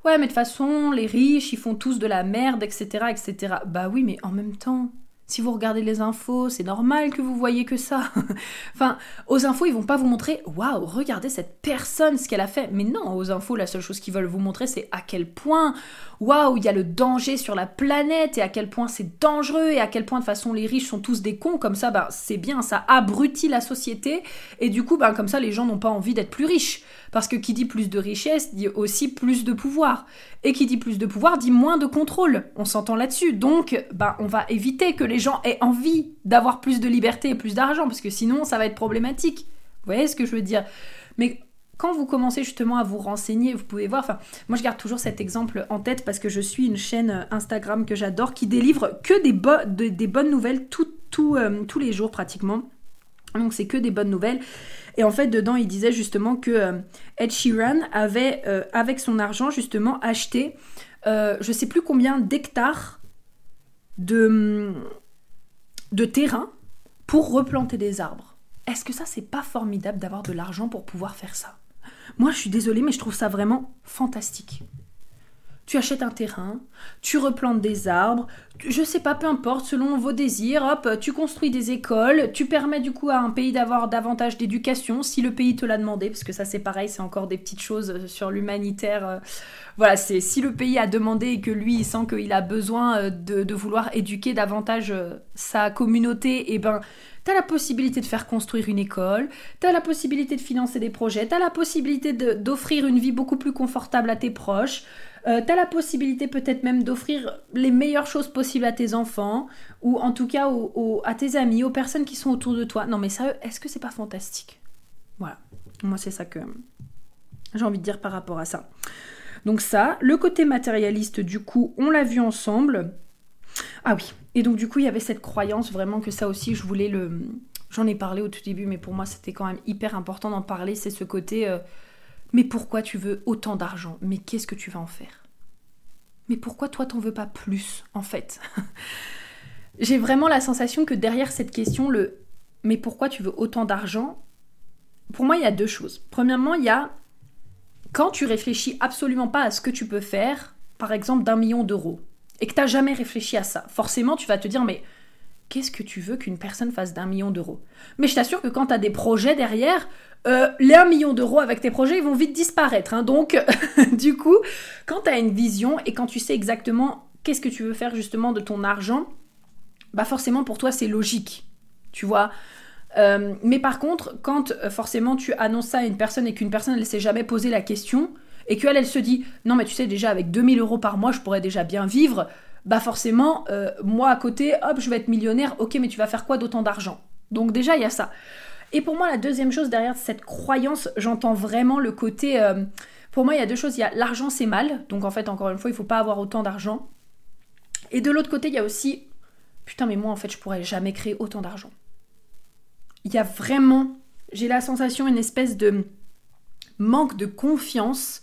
ouais, mais de toute façon, les riches, ils font tous de la merde, etc., etc. Bah oui, mais en même temps, Si vous regardez les infos, c'est normal que vous voyez que ça. enfin, aux infos, ils vont pas vous montrer waouh, regardez cette personne, ce qu'elle a fait. Mais non, aux infos, la seule chose qu'ils veulent vous montrer, c'est à quel point waouh, il y a le danger sur la planète et à quel point c'est dangereux et à quel point de façon les riches sont tous des cons. Comme ça, bah, c'est bien, ça abrutit la société et du coup, bah, comme ça, les gens n'ont pas envie d'être plus riches. Parce que qui dit plus de richesse dit aussi plus de pouvoir. Et qui dit plus de pouvoir dit moins de contrôle. On s'entend là-dessus. Donc, bah, on va éviter que les gens aient envie d'avoir plus de liberté et plus d'argent, parce que sinon, ça va être problématique. Vous voyez ce que je veux dire? Mais quand vous commencez justement à vous renseigner, vous pouvez voir, enfin, moi je garde toujours cet exemple en tête parce que je suis une chaîne Instagram que j'adore qui délivre que des, bonnes nouvelles euh, tous les jours pratiquement. Donc c'est que des bonnes nouvelles. Et en fait, dedans, il disait justement que euh, Ed Sheeran avait, euh, avec son argent, justement, acheté euh, je sais plus combien d'hectares de, de terrain pour replanter des arbres. Est-ce que ça, c'est pas formidable d'avoir de l'argent pour pouvoir faire ça? Moi, je suis désolée, mais je trouve ça vraiment fantastique tu achètes un terrain, tu replantes des arbres, je sais pas, peu importe, selon vos désirs, hop, tu construis des écoles, tu permets du coup à un pays d'avoir davantage d'éducation si le pays te l'a demandé, parce que ça c'est pareil, c'est encore des petites choses sur l'humanitaire. Euh, voilà, c'est si le pays a demandé et que lui il sent qu'il a besoin euh, de, vouloir éduquer davantage euh, sa communauté, et eh ben T'as la possibilité de faire construire une école, t'as la possibilité de financer des projets, t'as la possibilité d'offrir une vie beaucoup plus confortable à tes proches, euh, tu as la possibilité peut-être même d'offrir les meilleures choses possibles à tes enfants, ou en tout cas à tes amis, aux personnes qui sont autour de toi. Non mais ça, est-ce que c'est pas fantastique? Voilà, moi c'est ça que j'ai envie de dire par rapport à ça. Donc ça, le côté matérialiste du coup, on l'a vu ensemble. Ah oui, et donc du coup il y avait cette croyance vraiment que ça aussi je voulais le... J'en ai parlé au tout début, mais pour moi c'était quand même hyper important d'en parler, c'est ce côté... Euh, mais pourquoi tu veux autant d'argent? Mais qu'est-ce que tu vas en faire? Mais pourquoi toi t'en veux pas plus en fait? J'ai vraiment la sensation que derrière cette question, le mais pourquoi tu veux autant d'argent? Pour moi, il y a deux choses. Premièrement, il y a quand tu réfléchis absolument pas à ce que tu peux faire, par exemple d'un million d'euros, et que tu n'as jamais réfléchi à ça, forcément tu vas te dire mais qu'est-ce que tu veux qu'une personne fasse d'un million d'euros? Mais je t'assure que quand tu as des projets derrière, euh, les 1 million d'euros avec tes projets, ils vont vite disparaître. Hein. Donc, du coup, quand tu as une vision et quand tu sais exactement qu'est-ce que tu veux faire justement de ton argent, bah forcément pour toi c'est logique, tu vois. Euh, mais par contre, quand euh, forcément tu annonces ça à une personne et qu'une personne elle s'est jamais posé la question et qu'elle elle se dit non mais tu sais déjà avec 2000 euros par mois je pourrais déjà bien vivre, bah forcément moi à côté hop je vais être millionnaire, ok mais tu vas faire quoi d'autant d'argent? Donc déjà il y a ça. Et pour moi, la deuxième chose derrière cette croyance, j'entends vraiment le côté. Euh, pour moi, il y a deux choses. Il y a l'argent, c'est mal. Donc en fait, encore une fois, il ne faut pas avoir autant d'argent. Et de l'autre côté, il y a aussi. Putain, mais moi, en fait, je pourrais jamais créer autant d'argent. Il y a vraiment. J'ai la sensation, une espèce de manque de confiance.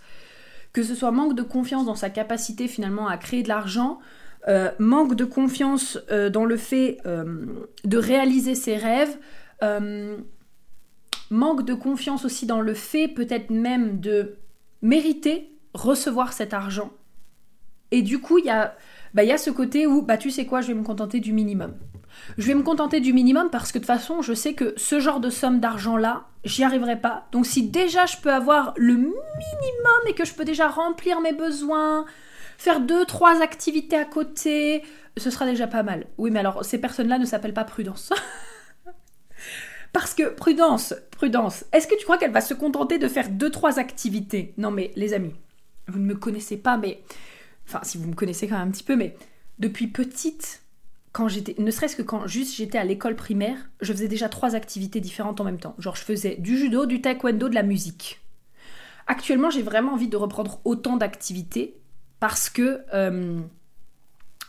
Que ce soit manque de confiance dans sa capacité finalement à créer de l'argent, euh, manque de confiance euh, dans le fait de réaliser ses rêves, manque de confiance aussi dans le fait peut-être même de mériter recevoir cet argent. Et du coup, il y a, bah, y a ce côté où, bah, tu sais quoi, je vais me contenter du minimum. Je vais me contenter du minimum parce que de toute façon, je sais que ce genre de somme d'argent-là, j'y arriverai pas. Donc si déjà je peux avoir le minimum et que je peux déjà remplir mes besoins, faire deux, trois activités à côté, ce sera déjà pas mal. Oui, mais alors ces personnes-là ne s'appellent pas prudence. Parce que, prudence, prudence, est-ce que tu crois qu'elle va se contenter de faire deux, trois activités? Non mais les amis, vous ne me connaissez pas, mais... Enfin, si vous me connaissez quand même un petit peu, mais depuis petite, quand j'étais, ne serait-ce que quand juste j'étais à l'école primaire, je faisais déjà trois activités différentes en même temps. Genre je faisais du judo, du taekwondo, de la musique. Actuellement, j'ai vraiment envie de reprendre autant d'activités parce que euh,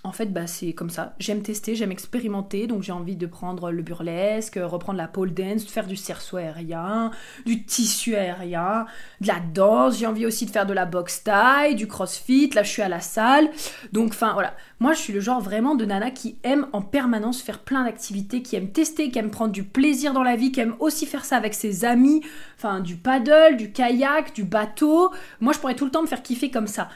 en fait, bah, c'est comme ça. J'aime tester, j'aime expérimenter, donc j'ai envie de prendre le burlesque, reprendre la pole dance, faire du cerceau aérien, du tissu aérien, de la danse. J'ai envie aussi de faire de la boxe taille, du crossfit. Là, je suis à la salle. Donc, enfin, voilà. Moi, je suis le genre vraiment de nana qui aime en permanence faire plein d'activités, qui aime tester, qui aime prendre du plaisir dans la vie, qui aime aussi faire ça avec ses amis. Enfin, du paddle, du kayak, du bateau. Moi, je pourrais tout le temps me faire kiffer comme ça.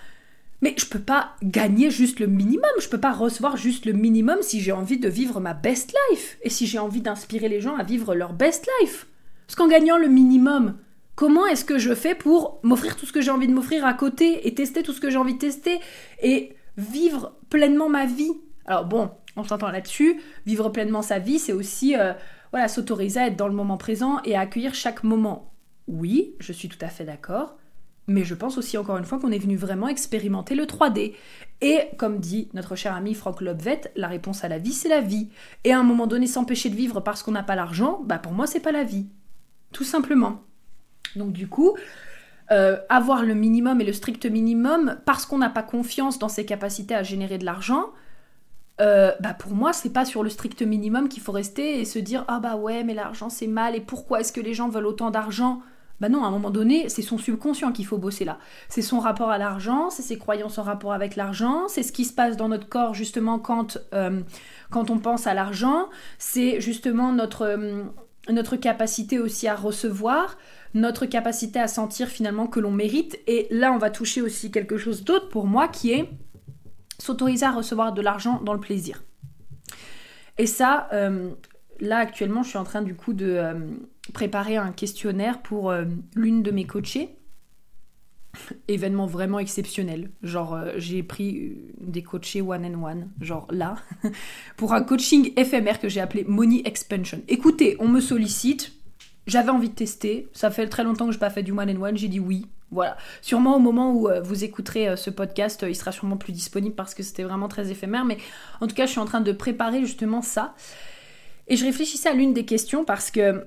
Mais je peux pas gagner juste le minimum, je peux pas recevoir juste le minimum si j'ai envie de vivre ma best life et si j'ai envie d'inspirer les gens à vivre leur best life. Parce qu'en gagnant le minimum, comment est-ce que je fais pour m'offrir tout ce que j'ai envie de m'offrir à côté et tester tout ce que j'ai envie de tester et vivre pleinement ma vie? Alors bon, on s'entend là-dessus, vivre pleinement sa vie, c'est aussi euh, voilà, s'autoriser à être dans le moment présent et à accueillir chaque moment. Oui, je suis tout à fait d'accord. Mais je pense aussi encore une fois qu'on est venu vraiment expérimenter le 3D. Et comme dit notre cher ami Franck Lobvet, la réponse à la vie, c'est la vie. Et à un moment donné, s'empêcher de vivre parce qu'on n'a pas l'argent, bah pour moi, c'est pas la vie. Tout simplement. Donc du coup, euh, avoir le minimum et le strict minimum parce qu'on n'a pas confiance dans ses capacités à générer de l'argent, euh, bah pour moi, c'est pas sur le strict minimum qu'il faut rester et se dire ah bah ouais, mais l'argent c'est mal et pourquoi est-ce que les gens veulent autant d'argent? Bah non, à un moment donné, c'est son subconscient qu'il faut bosser là. C'est son rapport à l'argent, c'est ses croyances en rapport avec l'argent, c'est ce qui se passe dans notre corps justement quand, euh, quand on pense à l'argent, c'est justement notre, euh, notre capacité aussi à recevoir, notre capacité à sentir finalement que l'on mérite. Et là, on va toucher aussi quelque chose d'autre pour moi qui est s'autoriser à recevoir de l'argent dans le plaisir. Et ça, euh, là actuellement, je suis en train du coup de préparer un questionnaire pour euh, l'une de mes coachées. Événement vraiment exceptionnel. Genre, euh, j'ai pris euh, des coachés one and one, genre là, pour un coaching éphémère que j'ai appelé Money Expansion. Écoutez, on me sollicite, j'avais envie de tester, ça fait très longtemps que je n'ai pas fait du one and one, j'ai dit oui. Voilà. Sûrement au moment où vous écouterez ce podcast, il sera sûrement plus disponible parce que c'était vraiment très éphémère. Mais en tout cas, je suis en train de préparer justement ça. Et je réfléchissais à l'une des questions parce que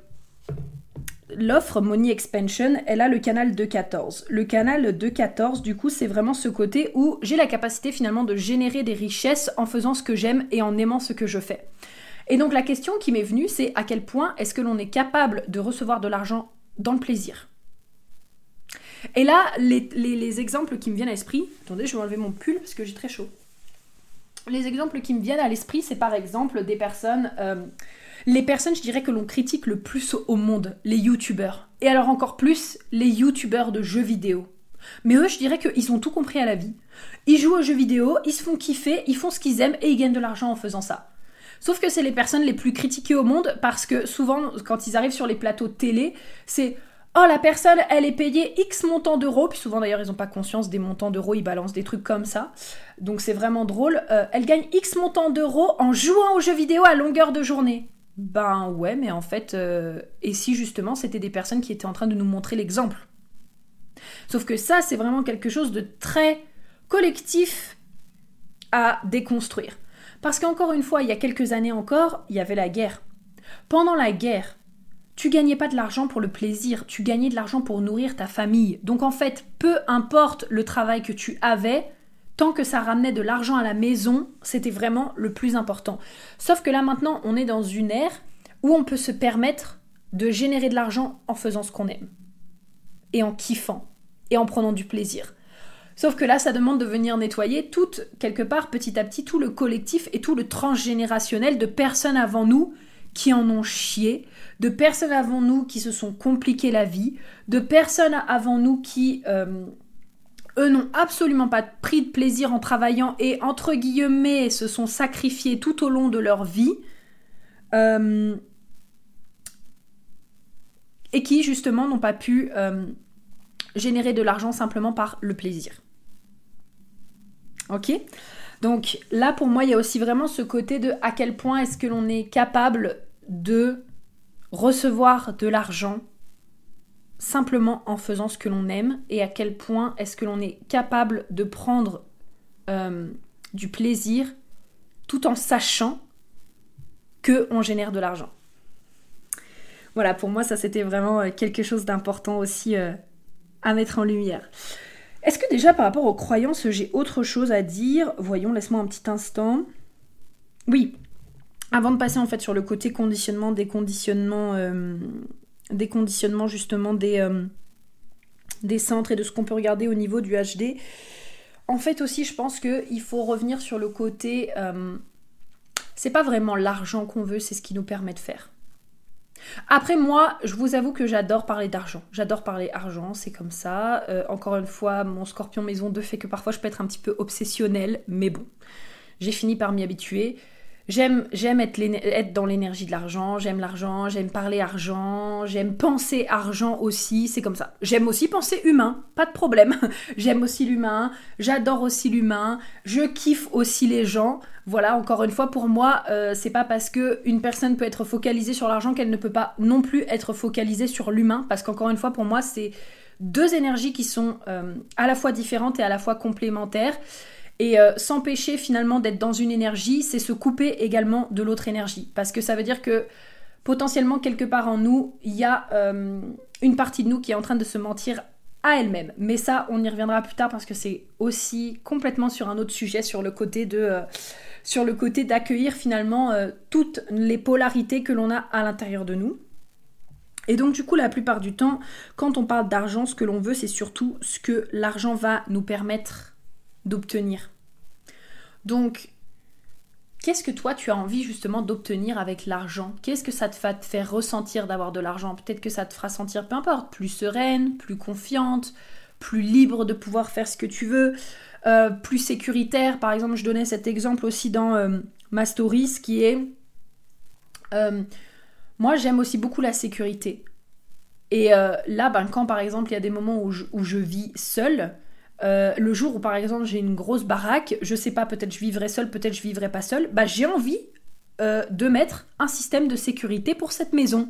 l'offre Money Expansion, elle a le canal 2.14. Le canal 2.14, du coup, c'est vraiment ce côté où j'ai la capacité finalement de générer des richesses en faisant ce que j'aime et en aimant ce que je fais. Et donc la question qui m'est venue, c'est à quel point est-ce que l'on est capable de recevoir de l'argent dans le plaisir? Et là, les, exemples qui me viennent à l'esprit, attendez, je vais enlever mon pull parce que j'ai très chaud. Les exemples qui me viennent à l'esprit, c'est par exemple des personnes... Euh, les personnes, je dirais, que l'on critique le plus au monde, les youtubeurs. Et alors encore plus, les youtubeurs de jeux vidéo. Mais eux, je dirais qu'ils ont tout compris à la vie. Ils jouent aux jeux vidéo, ils se font kiffer, ils font ce qu'ils aiment et ils gagnent de l'argent en faisant ça. Sauf que c'est les personnes les plus critiquées au monde parce que souvent, quand ils arrivent sur les plateaux télé, c'est Oh, la personne, elle est payée X montant d'euros. Puis souvent, d'ailleurs, ils n'ont pas conscience des montants d'euros, ils balancent des trucs comme ça. Donc c'est vraiment drôle. Euh, elle gagne X montant d'euros en jouant aux jeux vidéo à longueur de journée. Ben ouais, mais en fait, euh, et si justement c'était des personnes qui étaient en train de nous montrer l'exemple? Sauf que ça, c'est vraiment quelque chose de très collectif à déconstruire. Parce qu'encore une fois, il y a quelques années encore, il y avait la guerre. Pendant la guerre, tu gagnais pas de l'argent pour le plaisir, tu gagnais de l'argent pour nourrir ta famille. Donc en fait, peu importe le travail que tu avais, tant que ça ramenait de l'argent à la maison, c'était vraiment le plus important. Sauf que là maintenant, on est dans une ère où on peut se permettre de générer de l'argent en faisant ce qu'on aime. Et en kiffant. Et en prenant du plaisir. Sauf que là, ça demande de venir nettoyer tout, quelque part, petit à petit, tout le collectif et tout le transgénérationnel de personnes avant nous qui en ont chié, de personnes avant nous qui se sont compliquées la vie, de personnes avant nous qui euh, eux n'ont absolument pas pris de plaisir en travaillant et, entre guillemets, se sont sacrifiés tout au long de leur vie. Euh, et qui, justement, n'ont pas pu euh, générer de l'argent simplement par le plaisir. Ok? Donc là, pour moi, il y a aussi vraiment ce côté de à quel point est-ce que l'on est capable de recevoir de l'argent simplement en faisant ce que l'on aime et à quel point est-ce que l'on est capable de prendre euh, du plaisir tout en sachant que on génère de l'argent. Voilà, pour moi ça c'était vraiment euh, quelque chose d'important aussi euh, à mettre en lumière. Est-ce que déjà par rapport aux croyances j'ai autre chose à dire? Voyons, laisse-moi un petit instant. Oui, avant de passer en fait sur le côté conditionnement, déconditionnement des conditionnements justement des, euh, des centres et de ce qu'on peut regarder au niveau du HD. En fait aussi, je pense qu'il faut revenir sur le côté... Euh, c'est pas vraiment l'argent qu'on veut, c'est ce qui nous permet de faire. Après moi, je vous avoue que j'adore parler d'argent. J'adore parler argent, c'est comme ça. Euh, encore une fois, mon scorpion maison 2 fait que parfois je peux être un petit peu obsessionnelle, mais bon, j'ai fini par m'y habituer. J'aime, être, dans l'énergie de l'argent, j'aime l'argent, j'aime parler argent, j'aime penser argent aussi, c'est comme ça. J'aime aussi penser humain, pas de problème. j'aime aussi l'humain, j'adore aussi l'humain, je kiffe aussi les gens. Voilà, encore une fois, pour moi, euh, c'est pas parce que une personne peut être focalisée sur l'argent qu'elle ne peut pas non plus être focalisée sur l'humain, parce qu'encore une fois, pour moi, c'est deux énergies qui sont euh, à la fois différentes et à la fois complémentaires. Et euh, s'empêcher finalement d'être dans une énergie, c'est se couper également de l'autre énergie. Parce que ça veut dire que potentiellement quelque part en nous, il y a euh, une partie de nous qui est en train de se mentir à elle-même. Mais ça, on y reviendra plus tard parce que c'est aussi complètement sur un autre sujet, sur le côté. Euh, sur le côté d'accueillir finalement toutes les polarités que l'on a à l'intérieur de nous. Et donc du coup, la plupart du temps, quand on parle d'argent, ce que l'on veut, c'est surtout ce que l'argent va nous permettre d'obtenir. Donc, qu'est-ce que toi tu as envie justement d'obtenir avec l'argent? Qu'est-ce que ça te va te faire ressentir d'avoir de l'argent? Peut-être que ça te fera sentir, peu importe, plus sereine, plus confiante, plus libre de pouvoir faire ce que tu veux, euh, plus sécuritaire. Par exemple, je donnais cet exemple aussi dans euh, ma story, ce qui est... Euh, moi, j'aime aussi beaucoup la sécurité. Et là, ben, quand par exemple, il y a des moments où je, où je vis seule, euh, le jour où par exemple j'ai une grosse baraque, je sais pas, peut-être je vivrai seule, peut-être je vivrai pas seule, bah j'ai envie euh, de mettre un système de sécurité pour cette maison.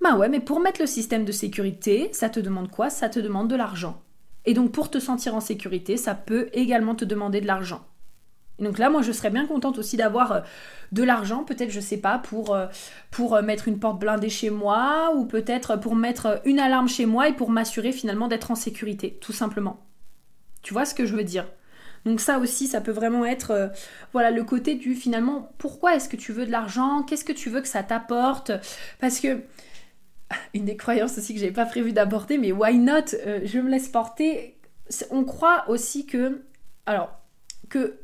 Bah ouais, mais pour mettre le système de sécurité, ça te demande quoi? Ça te demande de l'argent. Et donc pour te sentir en sécurité, ça peut également te demander de l'argent. donc là, moi, je serais bien contente aussi d'avoir euh, de l'argent, peut-être, je sais pas, pour, pour mettre une porte blindée chez moi, ou peut-être pour mettre une alarme chez moi et pour m'assurer finalement d'être en sécurité, tout simplement. Tu vois ce que je veux dire? Donc ça aussi, ça peut vraiment être euh, voilà le côté du finalement pourquoi est-ce que tu veux de l'argent? Qu'est-ce que tu veux que ça t'apporte? Parce que une des croyances aussi que j'avais pas prévu d'aborder, mais why not? Euh, Je me laisse porter. On croit aussi que alors que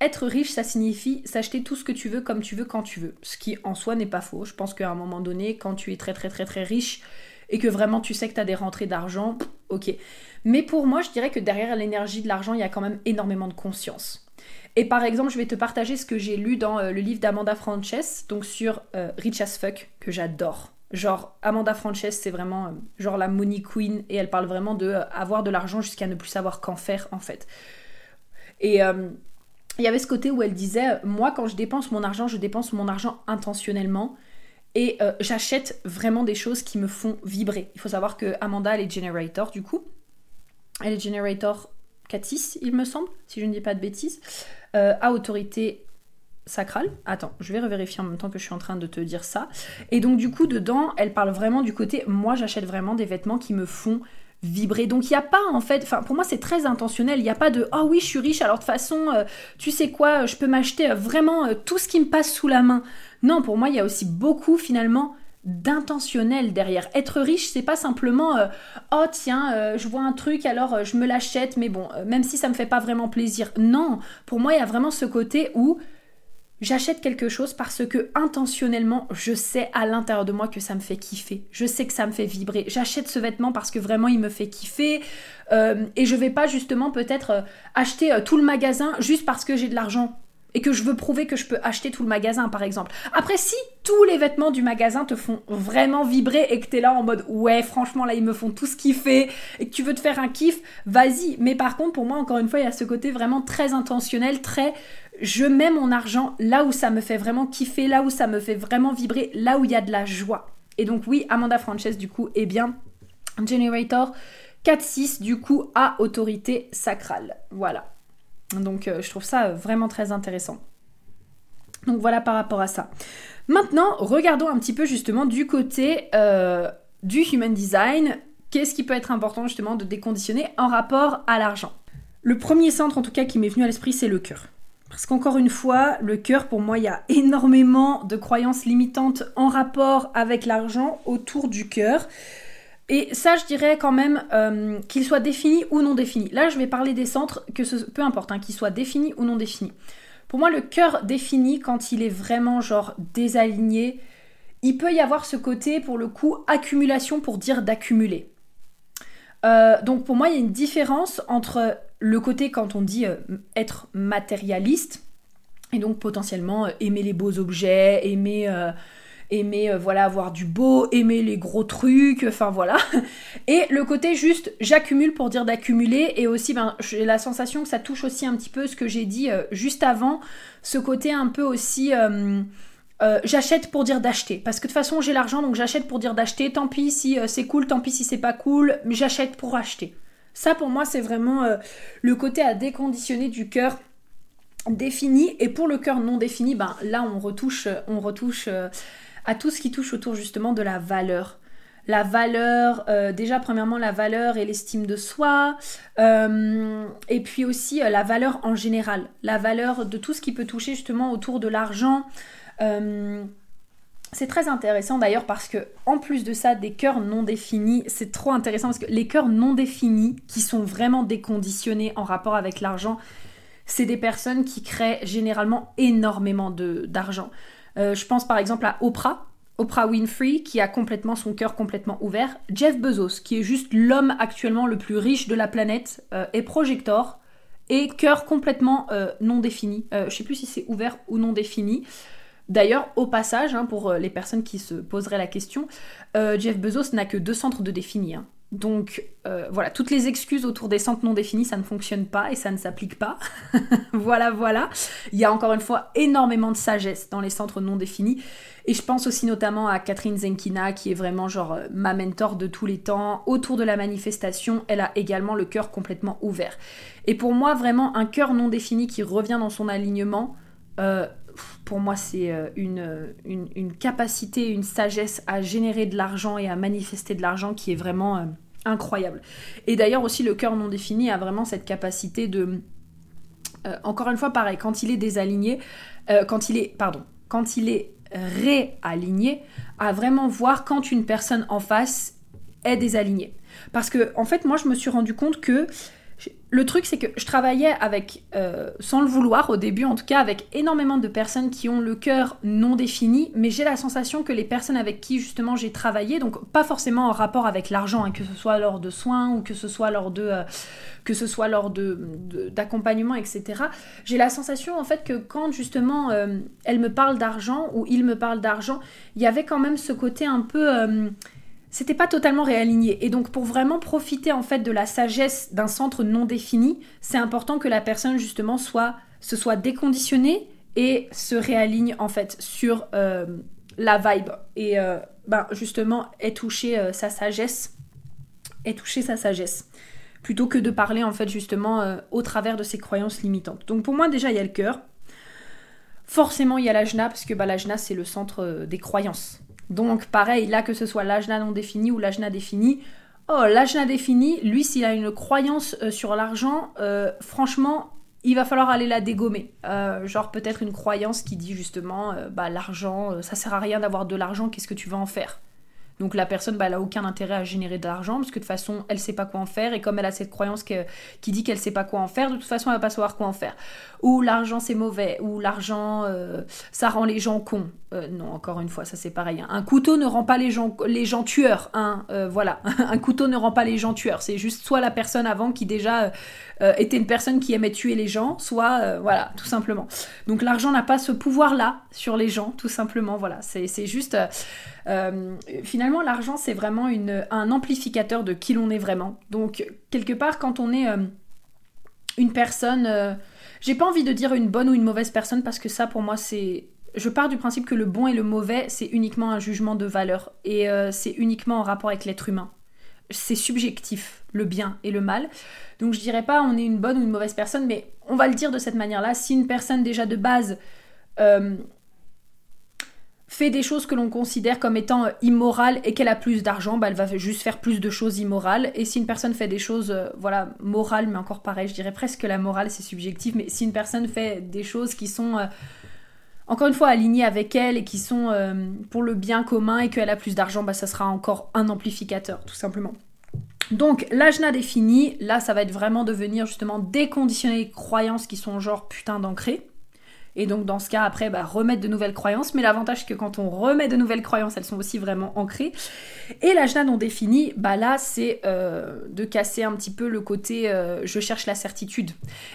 être riche, ça signifie s'acheter tout ce que tu veux comme tu veux quand tu veux. Ce qui en soi n'est pas faux. Je pense qu'à un moment donné, quand tu es très très très très riche et que vraiment tu sais que tu as des rentrées d'argent, ok. Mais pour moi, je dirais que derrière l'énergie de l'argent, il y a quand même énormément de conscience. Et par exemple, je vais te partager ce que j'ai lu dans euh, le livre d'Amanda Frances, donc sur euh, Rich as Fuck, que j'adore. Genre, Amanda Frances, c'est vraiment euh, genre la money queen, et elle parle vraiment de avoir de l'argent jusqu'à ne plus savoir qu'en faire, en fait. Et il y avait ce côté où elle disait, moi, quand je dépense mon argent, je dépense mon argent intentionnellement, et j'achète vraiment des choses qui me font vibrer. Il faut savoir que Amanda, elle est generator, du coup. Elle est Generator 4-6, il me semble, si je ne dis pas de bêtises, euh, à autorité sacrale. Attends, je vais revérifier en même temps que je suis en train de te dire ça. Et donc du coup, dedans, elle parle vraiment du côté, moi j'achète vraiment des vêtements qui me font vibrer. Donc il n'y a pas en fait, enfin pour moi c'est très intentionnel, il n'y a pas de oh oui je suis riche alors de toute façon euh, tu sais quoi je peux m'acheter euh, vraiment tout ce qui me passe sous la main. Non pour moi il y a aussi beaucoup finalement d'intentionnel derrière. Être riche, c'est pas simplement euh, oh tiens, euh, je vois un truc alors euh, je me l'achète, mais bon, même si ça me fait pas vraiment plaisir. Non, pour moi, il y a vraiment ce côté où j'achète quelque chose parce que intentionnellement, je sais à l'intérieur de moi que ça me fait kiffer. Je sais que ça me fait vibrer. J'achète ce vêtement parce que vraiment il me fait kiffer et je vais pas justement peut-être acheter tout le magasin juste parce que j'ai de l'argent et que je veux prouver que je peux acheter tout le magasin, par exemple. Après, si tous les vêtements du magasin te font vraiment vibrer et que t'es là en mode ouais, franchement, là, ils me font tout ce kiffer et que tu veux te faire un kiff, vas-y. Mais par contre, pour moi, encore une fois, il y a ce côté vraiment très intentionnel, très je mets mon argent là où ça me fait vraiment kiffer, là où ça me fait vraiment vibrer, là où il y a de la joie. Et donc, oui, Amanda Frances, du coup, est bien Generator 4-6, du coup, à autorité sacrale. Voilà. Donc euh, je trouve ça euh, vraiment très intéressant. Donc voilà par rapport à ça. Maintenant, regardons un petit peu justement du côté euh, du human design. Qu'est-ce qui peut être important justement de déconditionner en rapport à l'argent? Le premier centre en tout cas qui m'est venu à l'esprit, c'est le cœur. Parce qu'encore une fois, le cœur, pour moi, il y a énormément de croyances limitantes en rapport avec l'argent autour du cœur. Et ça, je dirais quand même euh, qu'il soit défini ou non défini. Là, je vais parler des centres, que peu importe, hein, qu'il soit défini ou non défini. Pour moi, le cœur défini, quand il est vraiment genre désaligné, il peut y avoir ce côté, pour le coup, accumulation pour dire d'accumuler. Euh, donc pour moi, il y a une différence entre le côté quand on dit euh, être matérialiste, et donc potentiellement aimer les beaux objets, aimer, aimer voilà, avoir du beau, aimer les gros trucs, enfin voilà. Et le côté juste j'accumule pour dire d'accumuler, et aussi ben, j'ai la sensation que ça touche aussi un petit peu ce que j'ai dit juste avant, ce côté un peu aussi... Euh, j'achète pour dire d'acheter. Parce que de toute façon, j'ai l'argent, donc j'achète pour dire d'acheter. Tant pis si euh, c'est cool, tant pis si c'est pas cool, mais j'achète pour acheter. Ça, pour moi, c'est vraiment euh, le côté à déconditionner du cœur défini. Et pour le cœur non défini, ben, là, on retouche, on retouche à tout ce qui touche autour justement de la valeur. La valeur, déjà premièrement la valeur et l'estime de soi, et puis aussi la valeur en général, la valeur de tout ce qui peut toucher justement autour de l'argent, euh, c'est très intéressant d'ailleurs parce que en plus de ça, des cœurs non définis, c'est trop intéressant parce que les cœurs non définis, qui sont vraiment déconditionnés en rapport avec l'argent, c'est des personnes qui créent généralement énormément d'argent. Euh, je pense par exemple à Oprah, Oprah Winfrey, qui a complètement son cœur complètement ouvert. Jeff Bezos, qui est juste l'homme actuellement le plus riche de la planète, euh, est projector et cœur complètement non défini. je sais plus si c'est ouvert ou non défini. D'ailleurs, au passage, hein, pour euh, les personnes qui se poseraient la question, euh, Jeff Bezos n'a que deux centres de définis. Hein. Donc euh, voilà, toutes les excuses autour des centres non définis, ça ne fonctionne pas et ça ne s'applique pas. voilà, voilà. Il y a encore une fois énormément de sagesse dans les centres non définis. Et je pense aussi notamment à Catherine Zenkina, qui est vraiment genre ma mentor de tous les temps. Autour de la manifestation, elle a également le cœur complètement ouvert. Et pour moi, vraiment, un cœur non défini qui revient dans son alignement, pour moi, c'est euh, une, une, capacité, une sagesse à générer de l'argent et à manifester de l'argent qui est vraiment euh, incroyable. Et d'ailleurs aussi, le cœur non défini a vraiment cette capacité de... Euh, encore une fois, pareil, quand il est désaligné, quand il est... Pardon. Quand il est réaligné, à vraiment voir quand une personne en face est désalignée. Parce que, en fait, moi, je me suis rendu compte que le truc, c'est que je travaillais avec, euh, sans le vouloir au début en tout cas, avec énormément de personnes qui ont le cœur non défini, mais j'ai la sensation que les personnes avec qui justement j'ai travaillé, donc pas forcément en rapport avec l'argent, hein, que ce soit lors de soins ou que ce soit lors de, euh, que ce soit lors de, d'accompagnement, etc. J'ai la sensation en fait que quand justement euh, elle me parle d'argent ou il me parle d'argent, il y avait quand même ce côté un peu c'était pas totalement réaligné. Et donc pour vraiment profiter en fait de la sagesse d'un centre non défini, c'est important que la personne justement soit se soit déconditionnée et se réaligne en fait sur euh, la vibe et euh, ben, justement ait touché euh, sa sagesse, ait touché sa sagesse plutôt que de parler en fait justement au travers de ses croyances limitantes. Donc pour moi déjà il y a le cœur. Forcément il y a l'ajna parce que bah, l'ajna c'est le centre des croyances. Donc pareil, là que ce soit l'ajna non défini ou l'ajna défini, oh l'ajna défini, lui s'il a une croyance euh, sur l'argent, euh, franchement, il va falloir aller la dégommer. Euh, genre peut-être une croyance qui dit justement, bah l'argent, ça sert à rien d'avoir de l'argent, qu'est-ce que tu vas en faire? Donc la personne, bah, elle n'a aucun intérêt à générer de l'argent parce que de toute façon, elle sait pas quoi en faire et comme elle a cette croyance qui dit qu'elle sait pas quoi en faire, de toute façon, elle va pas savoir quoi en faire. Ou l'argent c'est mauvais, ou l'argent ça rend les gens cons. Euh, non, encore une fois, ça c'est pareil. Hein. Un couteau ne rend pas les gens, les gens tueurs. Hein. Euh, voilà, un couteau ne rend pas les gens tueurs. C'est juste soit la personne avant qui déjà était une personne qui aimait tuer les gens, soit voilà, tout simplement. Donc l'argent n'a pas ce pouvoir-là sur les gens, tout simplement. Voilà, c'est juste euh, finalement, l'argent, c'est vraiment un amplificateur de qui l'on est vraiment. Donc, quelque part, quand on est euh, une personne... Euh, j'ai pas envie de dire une bonne ou une mauvaise personne parce que ça, pour moi, c'est... Je pars du principe que le bon et le mauvais, c'est uniquement un jugement de valeur. Et c'est uniquement en rapport avec l'être humain. C'est subjectif, le bien et le mal. Donc je dirais pas on est une bonne ou une mauvaise personne, mais on va le dire de cette manière-là. Si une personne déjà de base fait des choses que l'on considère comme étant euh, immorales et qu'elle a plus d'argent, bah, elle va juste faire plus de choses immorales. Et si une personne fait des choses, euh, voilà, morales, mais encore pareil, je dirais presque que la morale c'est subjectif, mais si une personne fait des choses qui sont euh, encore une fois alignées avec elle et qui sont pour le bien commun et qu'elle a plus d'argent, bah, ça sera encore un amplificateur, tout simplement. Donc l'ajna défini, là ça va être vraiment devenir justement déconditionner les croyances qui sont genre putain d'ancrées Et donc dans ce cas, après, bah, remettre de nouvelles croyances. Mais l'avantage, c'est que quand on remet de nouvelles croyances, elles sont aussi vraiment ancrées. Et l'ajna non défini, bah là, c'est euh, de casser un petit peu le côté euh, je cherche la certitude.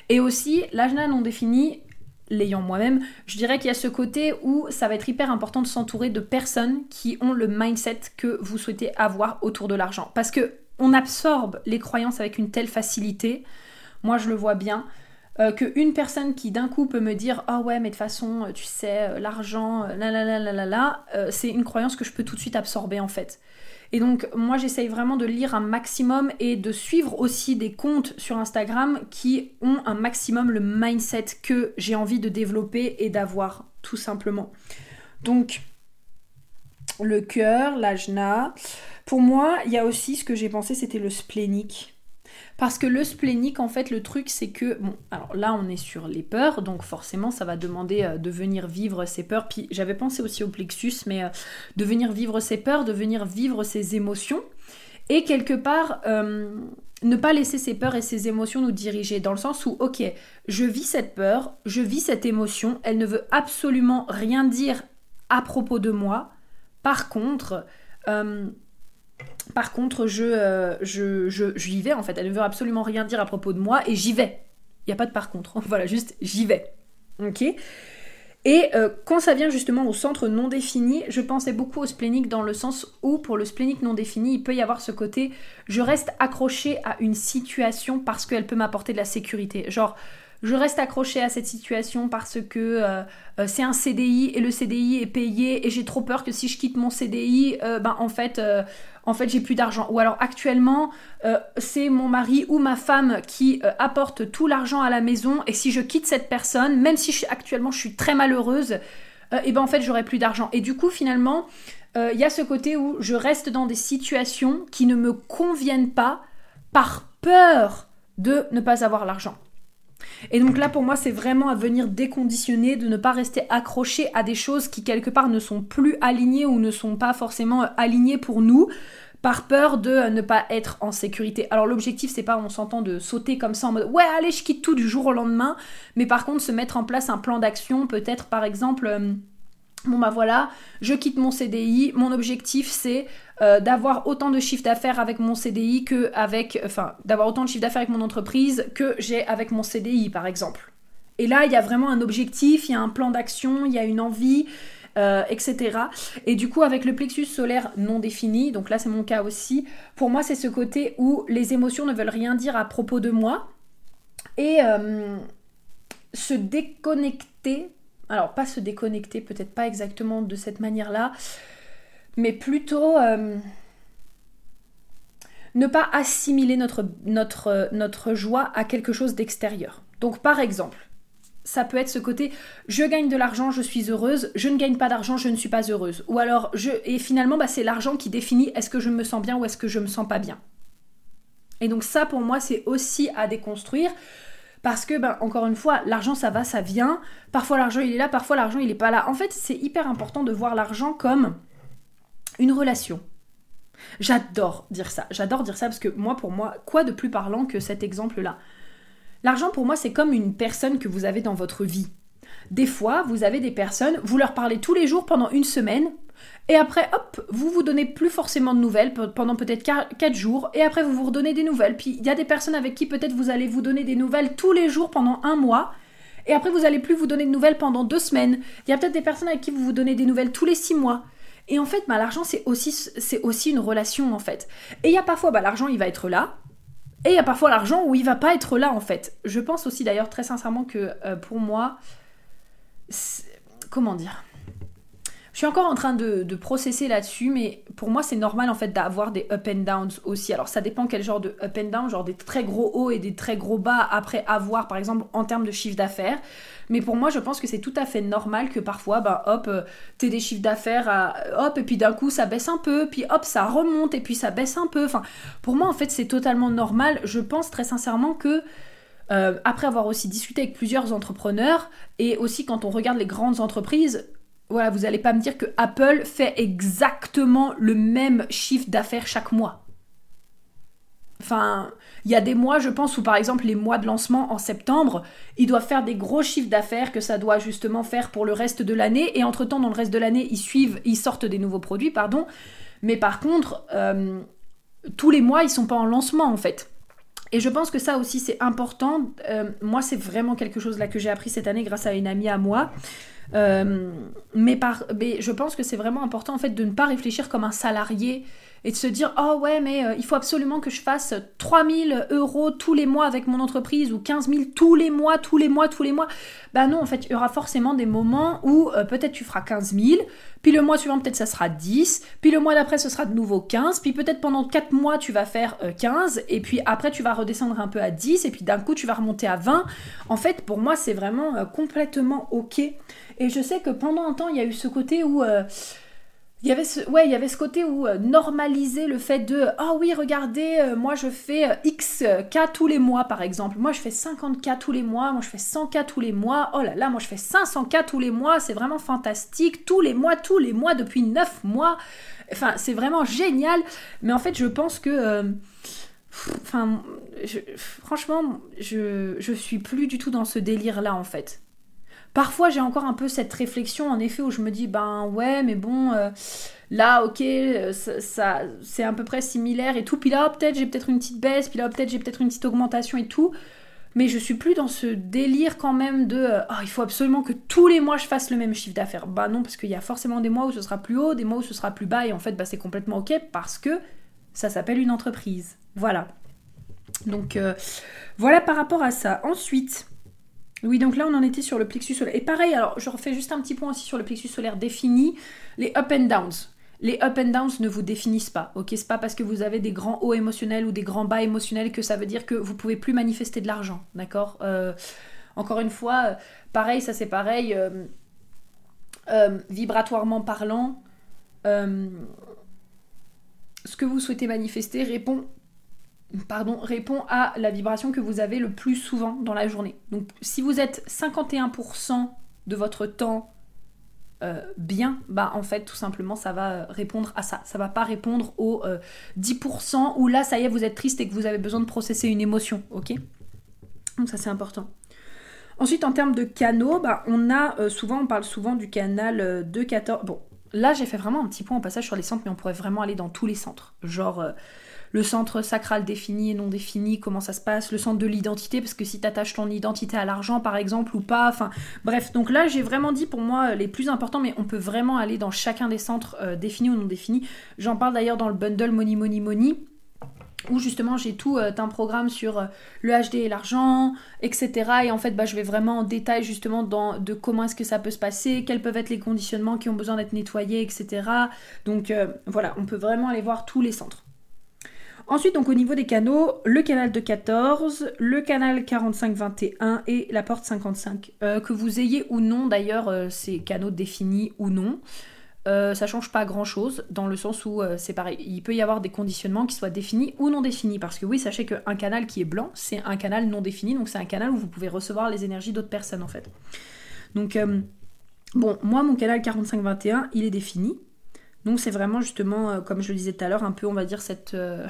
Et aussi, l'ajna non défini, l'ayant moi-même, je dirais qu'il y a ce côté où ça va être hyper important de s'entourer de personnes qui ont le mindset que vous souhaitez avoir autour de l'argent. Parce que on absorbe les croyances avec une telle facilité. Moi, je le vois bien. Euh, qu'une personne qui d'un coup peut me dire ah ouais mais de façon tu sais euh, l'argent euh, la la la la la la c'est une croyance que je peux tout de suite absorber en fait et donc moi j'essaye vraiment de lire un maximum et de suivre aussi des comptes sur Instagram qui ont un maximum le mindset que j'ai envie de développer et d'avoir tout simplement. Donc le cœur, l'ajna. Pour moi, il y a aussi ce que j'ai pensé, c'était le splénique. Parce que le splénique, en fait, le truc, c'est que, bon, alors là, on est sur les peurs, donc forcément, ça va demander euh, de venir vivre ses peurs. Puis j'avais pensé aussi au plexus, mais euh, de venir vivre ses peurs, de venir vivre ses émotions. Et quelque part, euh, ne pas laisser ses peurs et ses émotions nous diriger, dans le sens où, ok, je vis cette peur, je vis cette émotion, elle ne veut absolument rien dire à propos de moi. Par contre, par contre, euh, je, j'y vais en fait. Elle ne veut absolument rien dire à propos de moi et j'y vais. Il n'y a pas de par contre. voilà, juste j'y vais. Ok Et euh, quand ça vient justement au centre non défini, je pensais beaucoup au splénique dans le sens où pour le splénique non défini, il peut y avoir ce côté je reste accroché à une situation parce qu'elle peut m'apporter de la sécurité. Genre, je reste accroché à cette situation parce que euh, euh, c'est un CDI et le CDI est payé et j'ai trop peur que si je quitte mon CDI, euh, ben en fait, en fait j'ai plus d'argent. Ou alors actuellement, c'est mon mari ou ma femme qui apporte tout l'argent à la maison et si je quitte cette personne, même si actuellement je suis très malheureuse, et ben en fait j'aurai plus d'argent. Et du coup finalement, il y a ce côté où je reste dans des situations qui ne me conviennent pas par peur de ne pas avoir l'argent. Et donc là, pour moi, c'est vraiment à venir déconditionner, de ne pas rester accroché à des choses qui, quelque part, ne sont plus alignées ou ne sont pas forcément euh, alignées pour nous par peur de euh, ne pas être en sécurité. Alors l'objectif c'est pas on s'entend de sauter comme ça en mode ouais allez je quitte tout du jour au lendemain, mais par contre se mettre en place un plan d'action, peut-être par exemple euh, Bon bah voilà, je quitte mon CDI. Mon objectif c'est euh, d'avoir autant de chiffre d'affaires avec mon CDI que avec, enfin, d'avoir autant de chiffre d'affaires avec mon entreprise que j'ai avec mon CDI par exemple. Et là, il y a vraiment un objectif, il y a un plan d'action, il y a une envie, euh, etc. Et du coup, avec le plexus solaire non défini, donc là c'est mon cas aussi, pour moi c'est ce côté où les émotions ne veulent rien dire à propos de moi et euh, se déconnecter alors pas se déconnecter, peut-être pas exactement de cette manière-là, mais plutôt euh, ne pas assimiler notre, notre, notre joie à quelque chose d'extérieur. Donc par exemple, ça peut être ce côté je gagne de l'argent, je suis heureuse, je ne gagne pas d'argent, je ne suis pas heureuse. Ou alors je et finalement bah, c'est l'argent qui définit est-ce que je me sens bien ou est-ce que je me sens pas bien. Et donc ça pour moi c'est aussi à déconstruire parce que, ben, encore une fois, l'argent ça va, ça vient. Parfois l'argent il est là, parfois l'argent il est pas là. En fait, c'est hyper important de voir l'argent comme une relation. J'adore dire ça. J'adore dire ça parce que moi, pour moi, quoi de plus parlant que cet exemple-là? L'argent, pour moi, c'est comme une personne que vous avez dans votre vie. Des fois, vous avez des personnes, vous leur parlez tous les jours pendant une semaine, et après, hop, vous vous donnez plus forcément de nouvelles pendant peut-être 4 jours. Et après, vous vous redonnez des nouvelles. Puis il y a des personnes avec qui peut-être vous allez vous donner des nouvelles tous les jours pendant un mois. Et après, vous allez plus vous donner de nouvelles pendant deux semaines. Il y a peut-être des personnes avec qui vous vous donnez des nouvelles tous les six mois. Et en fait, bah, l'argent, c'est aussi, c'est aussi une relation, en fait. Et il y a parfois, bah, l'argent, il va être là. Et il y a parfois l'argent où il va pas être là, en fait. Je pense aussi, d'ailleurs, très sincèrement, que euh, pour moi, comment dire? Je suis encore en train de, processer là-dessus, mais pour moi, c'est normal en fait d'avoir des up and downs aussi. Alors, ça dépend quel genre de up and down, genre des très gros hauts et des très gros bas après avoir, par exemple, en termes de chiffre d'affaires. Mais pour moi, je pense que c'est tout à fait normal que parfois, ben hop, euh, t'aies des chiffres d'affaires, à, hop, et puis d'un coup, ça baisse un peu, puis hop, ça remonte, et puis ça baisse un peu. Enfin, pour moi, en fait, c'est totalement normal. Je pense très sincèrement que. Euh, après avoir aussi discuté avec plusieurs entrepreneurs et aussi quand on regarde les grandes entreprises, voilà, vous n'allez pas me dire que Apple fait exactement le même chiffre d'affaires chaque mois. Enfin, il y a des mois, je pense, où par exemple les mois de lancement en septembre, ils doivent faire des gros chiffres d'affaires que ça doit justement faire pour le reste de l'année. Et entre-temps, dans le reste de l'année, ils suivent, ils sortent des nouveaux produits, pardon. Mais par contre, euh, tous les mois, ils sont pas en lancement en fait. Et je pense que ça aussi, c'est important. Euh, moi, c'est vraiment quelque chose là que j'ai appris cette année grâce à une amie à moi. Euh, mais, par, mais je pense que c'est vraiment important en fait de ne pas réfléchir comme un salarié et de se dire oh ouais mais euh, il faut absolument que je fasse 3000 euros tous les mois avec mon entreprise ou 15 000 tous les mois, tous les mois, tous les mois. Bah non, en fait, il y aura forcément des moments où euh, peut-être tu feras 15 000, puis le mois suivant peut-être ça sera 10, puis le mois d'après ce sera de nouveau 15, puis peut-être pendant 4 mois tu vas faire 15, euh, et puis après tu vas redescendre un peu à 10, et puis d'un coup tu vas remonter à 20. En fait, pour moi, c'est vraiment complètement ok. Et je sais que pendant un temps, il y a eu ce côté où il y avait ce, ouais, il y avait ce côté où euh, normaliser le fait de ah oh oui, regardez, euh, moi je fais euh, X cas tous les mois par exemple. Moi je fais 50 cas tous les mois, moi je fais 100 cas tous les mois. Oh là là, moi je fais 500 cas tous les mois, c'est vraiment fantastique. Tous les mois, tous les mois depuis 9 mois. Enfin, c'est vraiment génial. Mais en fait, je pense que enfin franchement, je je suis plus du tout dans ce délire là en fait. Parfois, j'ai encore un peu cette réflexion, en effet, où je me dis, ben ouais, mais bon, euh, là, ok, euh, ça, c'est à peu près similaire et tout. Puis là, peut-être j'ai peut-être une petite baisse, puis là, peut-être j'ai peut-être une petite augmentation et tout. Mais je suis plus dans ce délire quand même de euh, oh, il faut absolument que tous les mois je fasse le même chiffre d'affaires. Bah non, parce qu'il y a forcément des mois où ce sera plus haut, des mois où ce sera plus bas, et en fait, bah, c'est complètement ok parce que ça s'appelle une entreprise. Voilà. Donc voilà par rapport à ça. Ensuite, oui, donc là on en était sur le plexus solaire. Et pareil, alors je refais juste un petit point aussi sur le plexus solaire défini. Les up and downs. Les up and downs ne vous définissent pas, ok? C'est pas parce que vous avez des grands hauts émotionnels ou des grands bas émotionnels que ça veut dire que vous pouvez plus manifester de l'argent, d'accord? Euh, Encore une fois, euh, pareil, ça c'est pareil, euh, vibratoirement parlant, ce que vous souhaitez manifester répond pardon, répond à la vibration que vous avez le plus souvent dans la journée. Donc si vous êtes 51% de votre temps euh, bien, bah en fait tout simplement ça va répondre à ça. Ça va pas répondre aux 10% euh, où là ça y est vous êtes triste et que vous avez besoin de processer une émotion, ok? Donc ça c'est important. Ensuite en termes de canaux, bah, on a euh, souvent, on parle souvent du canal 2-14. Bon, là j'ai fait vraiment un petit point en passage sur les centres, mais on pourrait vraiment aller dans tous les centres. Genre le centre sacral défini et non défini, comment ça se passe, le centre de l'identité, parce que si tu attaches ton identité à l'argent par exemple ou pas, enfin bref, donc là j'ai vraiment dit pour moi les plus importants, mais on peut vraiment aller dans chacun des centres euh, définis ou non définis. J'en parle d'ailleurs dans le bundle Money Money Money où justement j'ai tout euh, un programme sur euh, le HD et l'argent, etc. Et en fait, bah, je vais vraiment en détail justement dans de comment est-ce que ça peut se passer, quels peuvent être les conditionnements qui ont besoin d'être nettoyés, etc. Donc voilà, on peut vraiment aller voir tous les centres. Ensuite, donc au niveau des canaux, le canal de 14, le canal 45-21 et la porte 55. Euh, que vous ayez ou non d'ailleurs euh, ces canaux définis ou non, euh, ça change pas grand chose dans le sens où c'est pareil. Il peut y avoir des conditionnements qui soient définis ou non définis. Parce que oui, sachez qu'un canal qui est blanc, c'est un canal non défini, donc c'est un canal où vous pouvez recevoir les énergies d'autres personnes en fait. Donc, bon, moi mon canal 45-21, il est défini. Donc c'est vraiment justement, euh, comme je le disais tout à l'heure, un peu on va dire cette euh,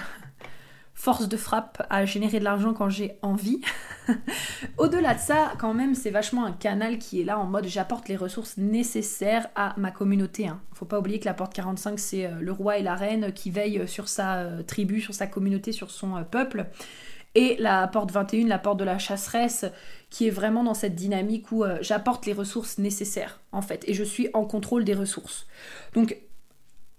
force de frappe à générer de l'argent quand j'ai envie. Au-delà de ça, quand même, c'est vachement un canal qui est là en mode j'apporte les ressources nécessaires à ma communauté. Hein. Faut pas oublier que la porte 45, c'est euh, le roi et la reine qui veillent sur sa tribu, sur sa communauté, sur son peuple. Et la porte 21, la porte de la chasseresse, qui est vraiment dans cette dynamique où j'apporte les ressources nécessaires, en fait, et je suis en contrôle des ressources. Donc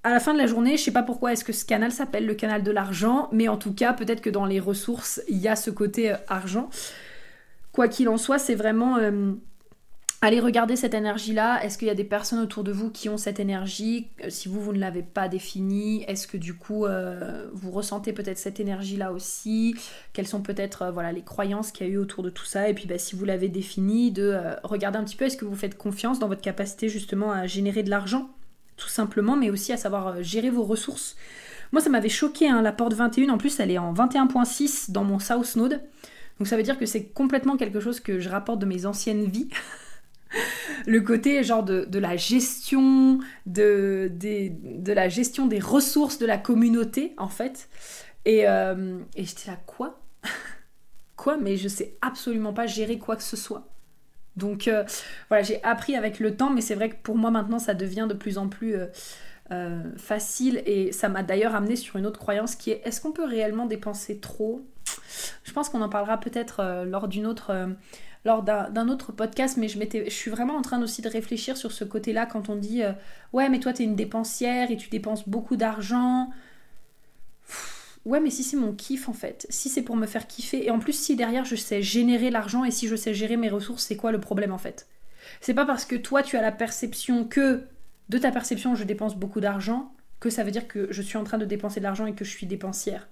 à la fin de la journée, je sais pas pourquoi est-ce que ce canal s'appelle le canal de l'argent, mais en tout cas, peut-être que dans les ressources, il y a ce côté euh, argent. Quoi qu'il en soit, c'est vraiment euh, aller regarder cette énergie-là. Est-ce qu'il y a des personnes autour de vous qui ont cette énergie? Euh, Si vous, vous ne l'avez pas définie, est-ce que du coup, vous ressentez peut-être cette énergie-là aussi? Quelles sont peut-être voilà, les croyances qu'il y a eu autour de tout ça? Et puis, bah, si vous l'avez définie, de regarder un petit peu, est-ce que vous faites confiance dans votre capacité justement à générer de l'argent? Tout simplement, mais aussi à savoir euh, gérer vos ressources. Moi, ça m'avait choqué, hein, la porte 21, en plus, elle est en 21.6 dans mon South Node. Donc ça veut dire que c'est complètement quelque chose que je rapporte de mes anciennes vies. le côté genre de, la gestion, de, de, la gestion des ressources de la communauté, en fait. Et, euh, et j'étais là, quoi? Quoi? Mais je sais absolument pas gérer quoi que ce soit. Donc euh, voilà, j'ai appris avec le temps, mais c'est vrai que pour moi maintenant, ça devient de plus en plus euh, facile. Et ça m'a d'ailleurs amené sur une autre croyance qui est est-ce qu'on peut réellement dépenser trop? Je pense qu'on en parlera peut-être lors d'une autre lors d'un autre podcast, mais je, je suis vraiment en train aussi de réfléchir sur ce côté-là quand on dit Ouais, mais toi, tu es une dépensière et tu dépenses beaucoup d'argent. Ouais, mais si c'est mon kiff en fait, si c'est pour me faire kiffer, et en plus si derrière je sais générer l'argent et si je sais gérer mes ressources, c'est quoi le problème en fait? C'est pas parce que toi tu as la perception que de ta perception je dépense beaucoup d'argent que ça veut dire que je suis en train de dépenser de l'argent et que je suis dépensière.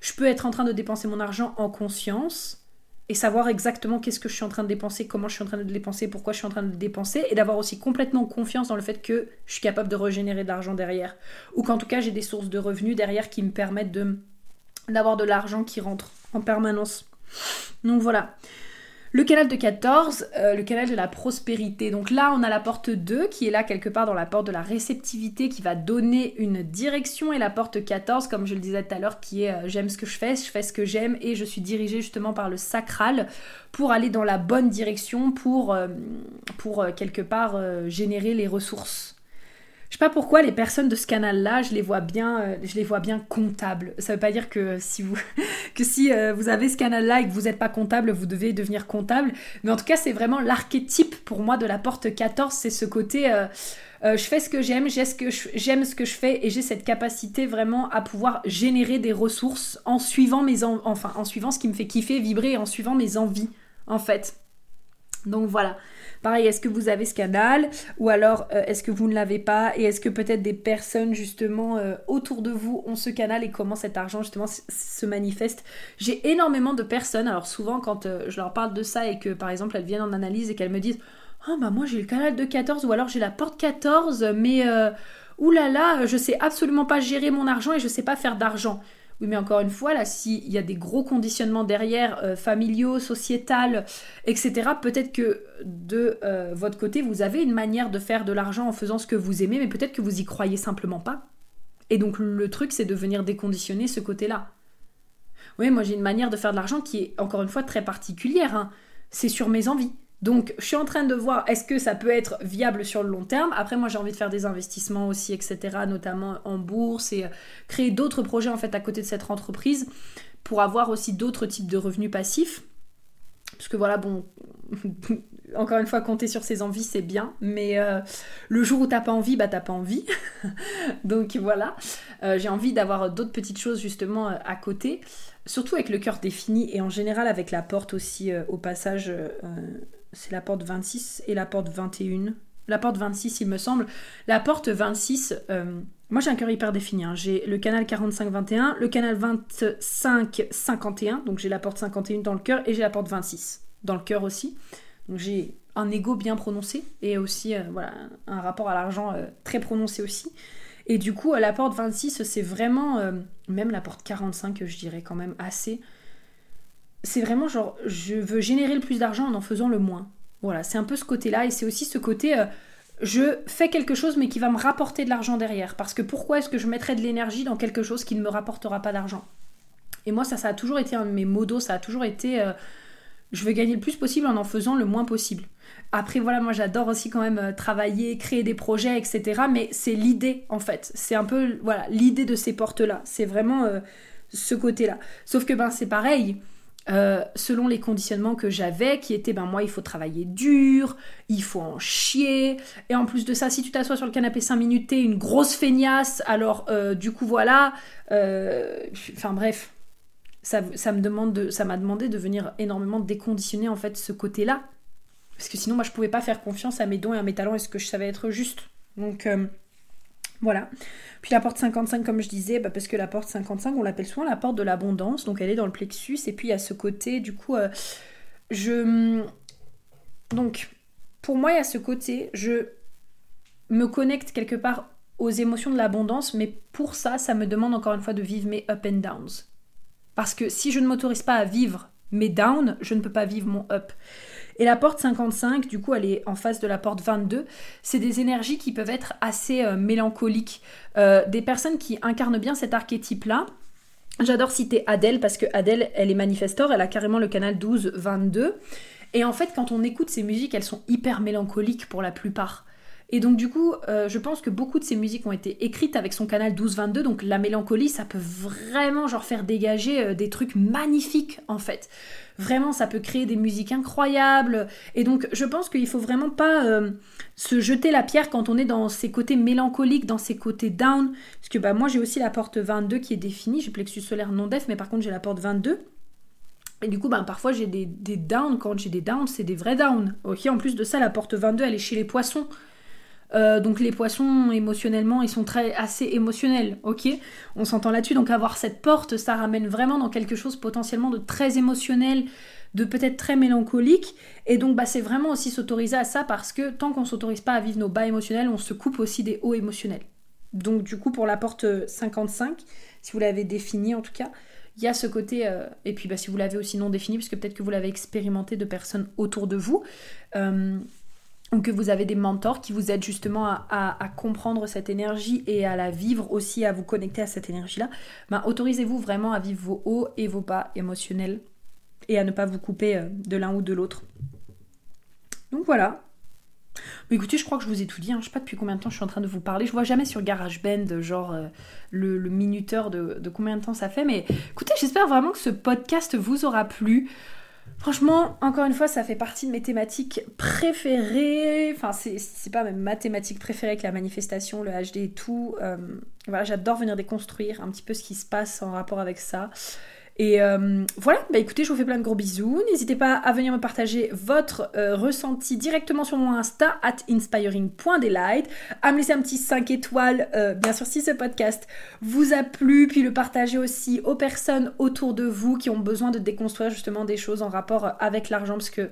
Je peux être en train de dépenser mon argent en conscience et savoir exactement qu'est-ce que je suis en train de dépenser, comment je suis en train de le dépenser, pourquoi je suis en train de le dépenser, et d'avoir aussi complètement confiance dans le fait que je suis capable de régénérer de l'argent derrière. Ou qu'en tout cas j'ai des sources de revenus derrière qui me permettent de d'avoir de l'argent qui rentre en permanence. Donc voilà. Le canal de 14, euh, le canal de la prospérité. Donc là, on a la porte 2 qui est là quelque part dans la porte de la réceptivité qui va donner une direction et la porte 14, comme je le disais tout à l'heure, qui est euh, j'aime ce que je fais, je fais ce que j'aime et je suis dirigée justement par le sacral pour aller dans la bonne direction, pour, euh, pour quelque part générer les ressources je sais pas pourquoi les personnes de ce canal-là, je les vois bien, euh, je les vois bien comptables. Ça veut pas dire que si vous, que si euh, vous avez ce canal-là et que vous n'êtes pas comptable, vous devez devenir comptable. Mais en tout cas, c'est vraiment l'archétype pour moi de la porte 14, c'est ce côté. Euh, je fais ce que j'aime, j'aime ce que je, fais et j'ai cette capacité vraiment à pouvoir générer des ressources en suivant mes enfin en suivant ce qui me fait kiffer, vibrer, en suivant mes envies en fait. Donc voilà. Pareil, est-ce que vous avez ce canal ou alors euh, est-ce que vous ne l'avez pas et est-ce que peut-être des personnes justement euh, autour de vous ont ce canal et comment cet argent justement se manifeste? J'ai énormément de personnes, alors souvent quand euh, je leur parle de ça et que par exemple elles viennent en analyse et qu'elles me disent "Ah bah moi j'ai le canal de 14 ou alors j'ai la porte 14 mais oulala, là là, je sais absolument pas gérer mon argent et je sais pas faire d'argent." Oui, mais encore une fois, là, s'il y a des gros conditionnements derrière, euh, familiaux, sociétal, etc., peut-être que de euh, votre côté, vous avez une manière de faire de l'argent en faisant ce que vous aimez, mais peut-être que vous y croyez simplement pas. Et donc, le truc, c'est de venir déconditionner ce côté-là. Oui, moi, j'ai une manière de faire de l'argent qui est, encore une fois, très particulière. Hein. C'est sur mes envies. Donc, je suis en train de voir est-ce que ça peut être viable sur le long terme? Après, moi, j'ai envie de faire des investissements aussi, etc., notamment en bourse et euh, créer d'autres projets en fait à côté de cette entreprise pour avoir aussi d'autres types de revenus passifs. Parce que voilà, bon, encore une fois, compter sur ses envies, c'est bien, mais euh, le jour où t'as pas envie, bah t'as pas envie. Donc voilà, euh, j'ai envie d'avoir d'autres petites choses justement à côté, surtout avec le cœur défini et en général avec la porte aussi au passage c'est la porte 26 et la porte 21. La porte 26, il me semble. La porte 26, euh, moi j'ai un cœur hyper défini. Hein. J'ai le canal 45-21, le canal 25-51, donc j'ai la porte 51 dans le cœur et j'ai la porte 26 dans le cœur aussi. Donc j'ai un ego bien prononcé et aussi euh, voilà, un rapport à l'argent euh, très prononcé aussi. Et du coup, la porte 26, c'est vraiment, même la porte 45, je dirais quand même assez c'est vraiment genre, je veux générer le plus d'argent en en faisant le moins. Voilà, c'est un peu ce côté-là et c'est aussi ce côté, euh, je fais quelque chose mais qui va me rapporter de l'argent derrière. Parce que pourquoi est-ce que je mettrais de l'énergie dans quelque chose qui ne me rapportera pas d'argent? Et moi, ça, ça a toujours été un de mes modos, ça a toujours été, euh, je veux gagner le plus possible en en faisant le moins possible. Après, voilà, moi j'adore aussi quand même euh, travailler, créer des projets, etc. Mais c'est l'idée en fait. C'est un peu, voilà, l'idée de ces portes-là. C'est vraiment ce côté-là. Sauf que ben c'est pareil euh, selon les conditionnements que j'avais, qui étaient, ben moi, il faut travailler dur, il faut en chier, et en plus de ça, si tu t'assois sur le canapé 5 minutes, t'es une grosse feignasse, alors euh, du coup, voilà, euh, enfin bref, ça, me demande de, ça m'a demandé de venir énormément déconditionner, en fait, ce côté-là, parce que sinon, moi, je pouvais pas faire confiance à mes dons et à mes talents et ce que je savais être juste. Donc, voilà. Puis la porte 55, comme je disais, bah, parce que la porte 55, on l'appelle souvent la porte de l'abondance, donc elle est dans le plexus, et puis à ce côté, du coup, euh, je... Donc, pour moi, il y a ce côté, je me connecte quelque part aux émotions de l'abondance, mais pour ça, ça me demande encore une fois de vivre mes up and downs. Parce que si je ne m'autorise pas à vivre mes downs, je ne peux pas vivre mon up. Et la porte 55, du coup, elle est en face de la porte 22. C'est des énergies qui peuvent être assez euh, mélancoliques. Euh, des personnes qui incarnent bien cet archétype-là J'adore citer Adèle parce que Adèle, elle est manifestor, elle a carrément le canal 12-22. Et en fait, quand on écoute ces musiques, elles sont hyper mélancoliques pour la plupart. Et donc du coup, euh, je pense que beaucoup de ces musiques ont été écrites avec son canal 12-22, donc la mélancolie, ça peut vraiment genre faire dégager euh, des trucs magnifiques en fait. Vraiment, ça peut créer des musiques incroyables. Et donc, je pense qu'il faut vraiment pas euh, se jeter la pierre quand on est dans ces côtés mélancoliques, dans ces côtés down. Parce que bah, moi, j'ai aussi la porte 22 qui est définie. J'ai plexus solaire non def, mais par contre, j'ai la porte 22. Et du coup, bah, parfois, j'ai des, des downs. Quand j'ai des downs, c'est des vrais downs. Ok, en plus de ça, la porte 22, elle est chez les poissons. Euh, donc les poissons émotionnellement ils sont très assez émotionnels, ok? On s'entend là-dessus, donc avoir cette porte, ça ramène vraiment dans quelque chose potentiellement de très émotionnel, de peut-être très mélancolique. Et donc bah, c'est vraiment aussi s'autoriser à ça parce que tant qu'on s'autorise pas à vivre nos bas émotionnels, on se coupe aussi des hauts émotionnels. Donc du coup pour la porte 55, si vous l'avez définie en tout cas, il y a ce côté, euh, et puis bah, si vous l'avez aussi non défini, puisque peut-être que vous l'avez expérimenté de personnes autour de vous, euh, ou que vous avez des mentors qui vous aident justement à, comprendre cette énergie et à la vivre aussi, à vous connecter à cette énergie-là, ben, autorisez-vous vraiment à vivre vos hauts et vos bas émotionnels et à ne pas vous couper euh, de l'un ou de l'autre. Donc voilà. Mais écoutez, je crois que je vous ai tout dit. Hein. Je sais pas depuis combien de temps je suis en train de vous parler. Je vois jamais sur GarageBand, genre euh, le, minuteur de, combien de temps ça fait. Mais écoutez, j'espère vraiment que ce podcast vous aura plu. Franchement, encore une fois, ça fait partie de mes thématiques préférées. Enfin, c'est pas même ma thématique préférée que la manifestation, le HD et tout. Euh, voilà, j'adore venir déconstruire un petit peu ce qui se passe en rapport avec ça. Et euh, voilà, bah écoutez, je vous fais plein de gros bisous. N'hésitez pas à venir me partager votre euh, ressenti directement sur mon Insta, at inspiring.delight, à me laisser un petit 5 étoiles, euh, bien sûr si ce podcast vous a plu, puis le partager aussi aux personnes autour de vous qui ont besoin de déconstruire justement des choses en rapport avec l'argent, parce que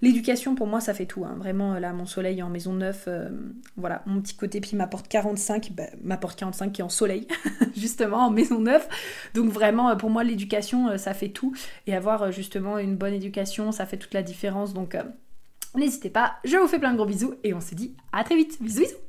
L'éducation, pour moi, ça fait tout. Hein. Vraiment, là, mon soleil en maison neuve, euh, voilà, mon petit côté, puis m'apporte 45, bah, m'apporte 45 qui est en soleil, justement, en maison neuve. Donc vraiment, euh, pour moi, l'éducation, euh, ça fait tout. Et avoir justement une bonne éducation, ça fait toute la différence. Donc, n'hésitez pas. Je vous fais plein de gros bisous et on se dit à très vite. Bisous, bisous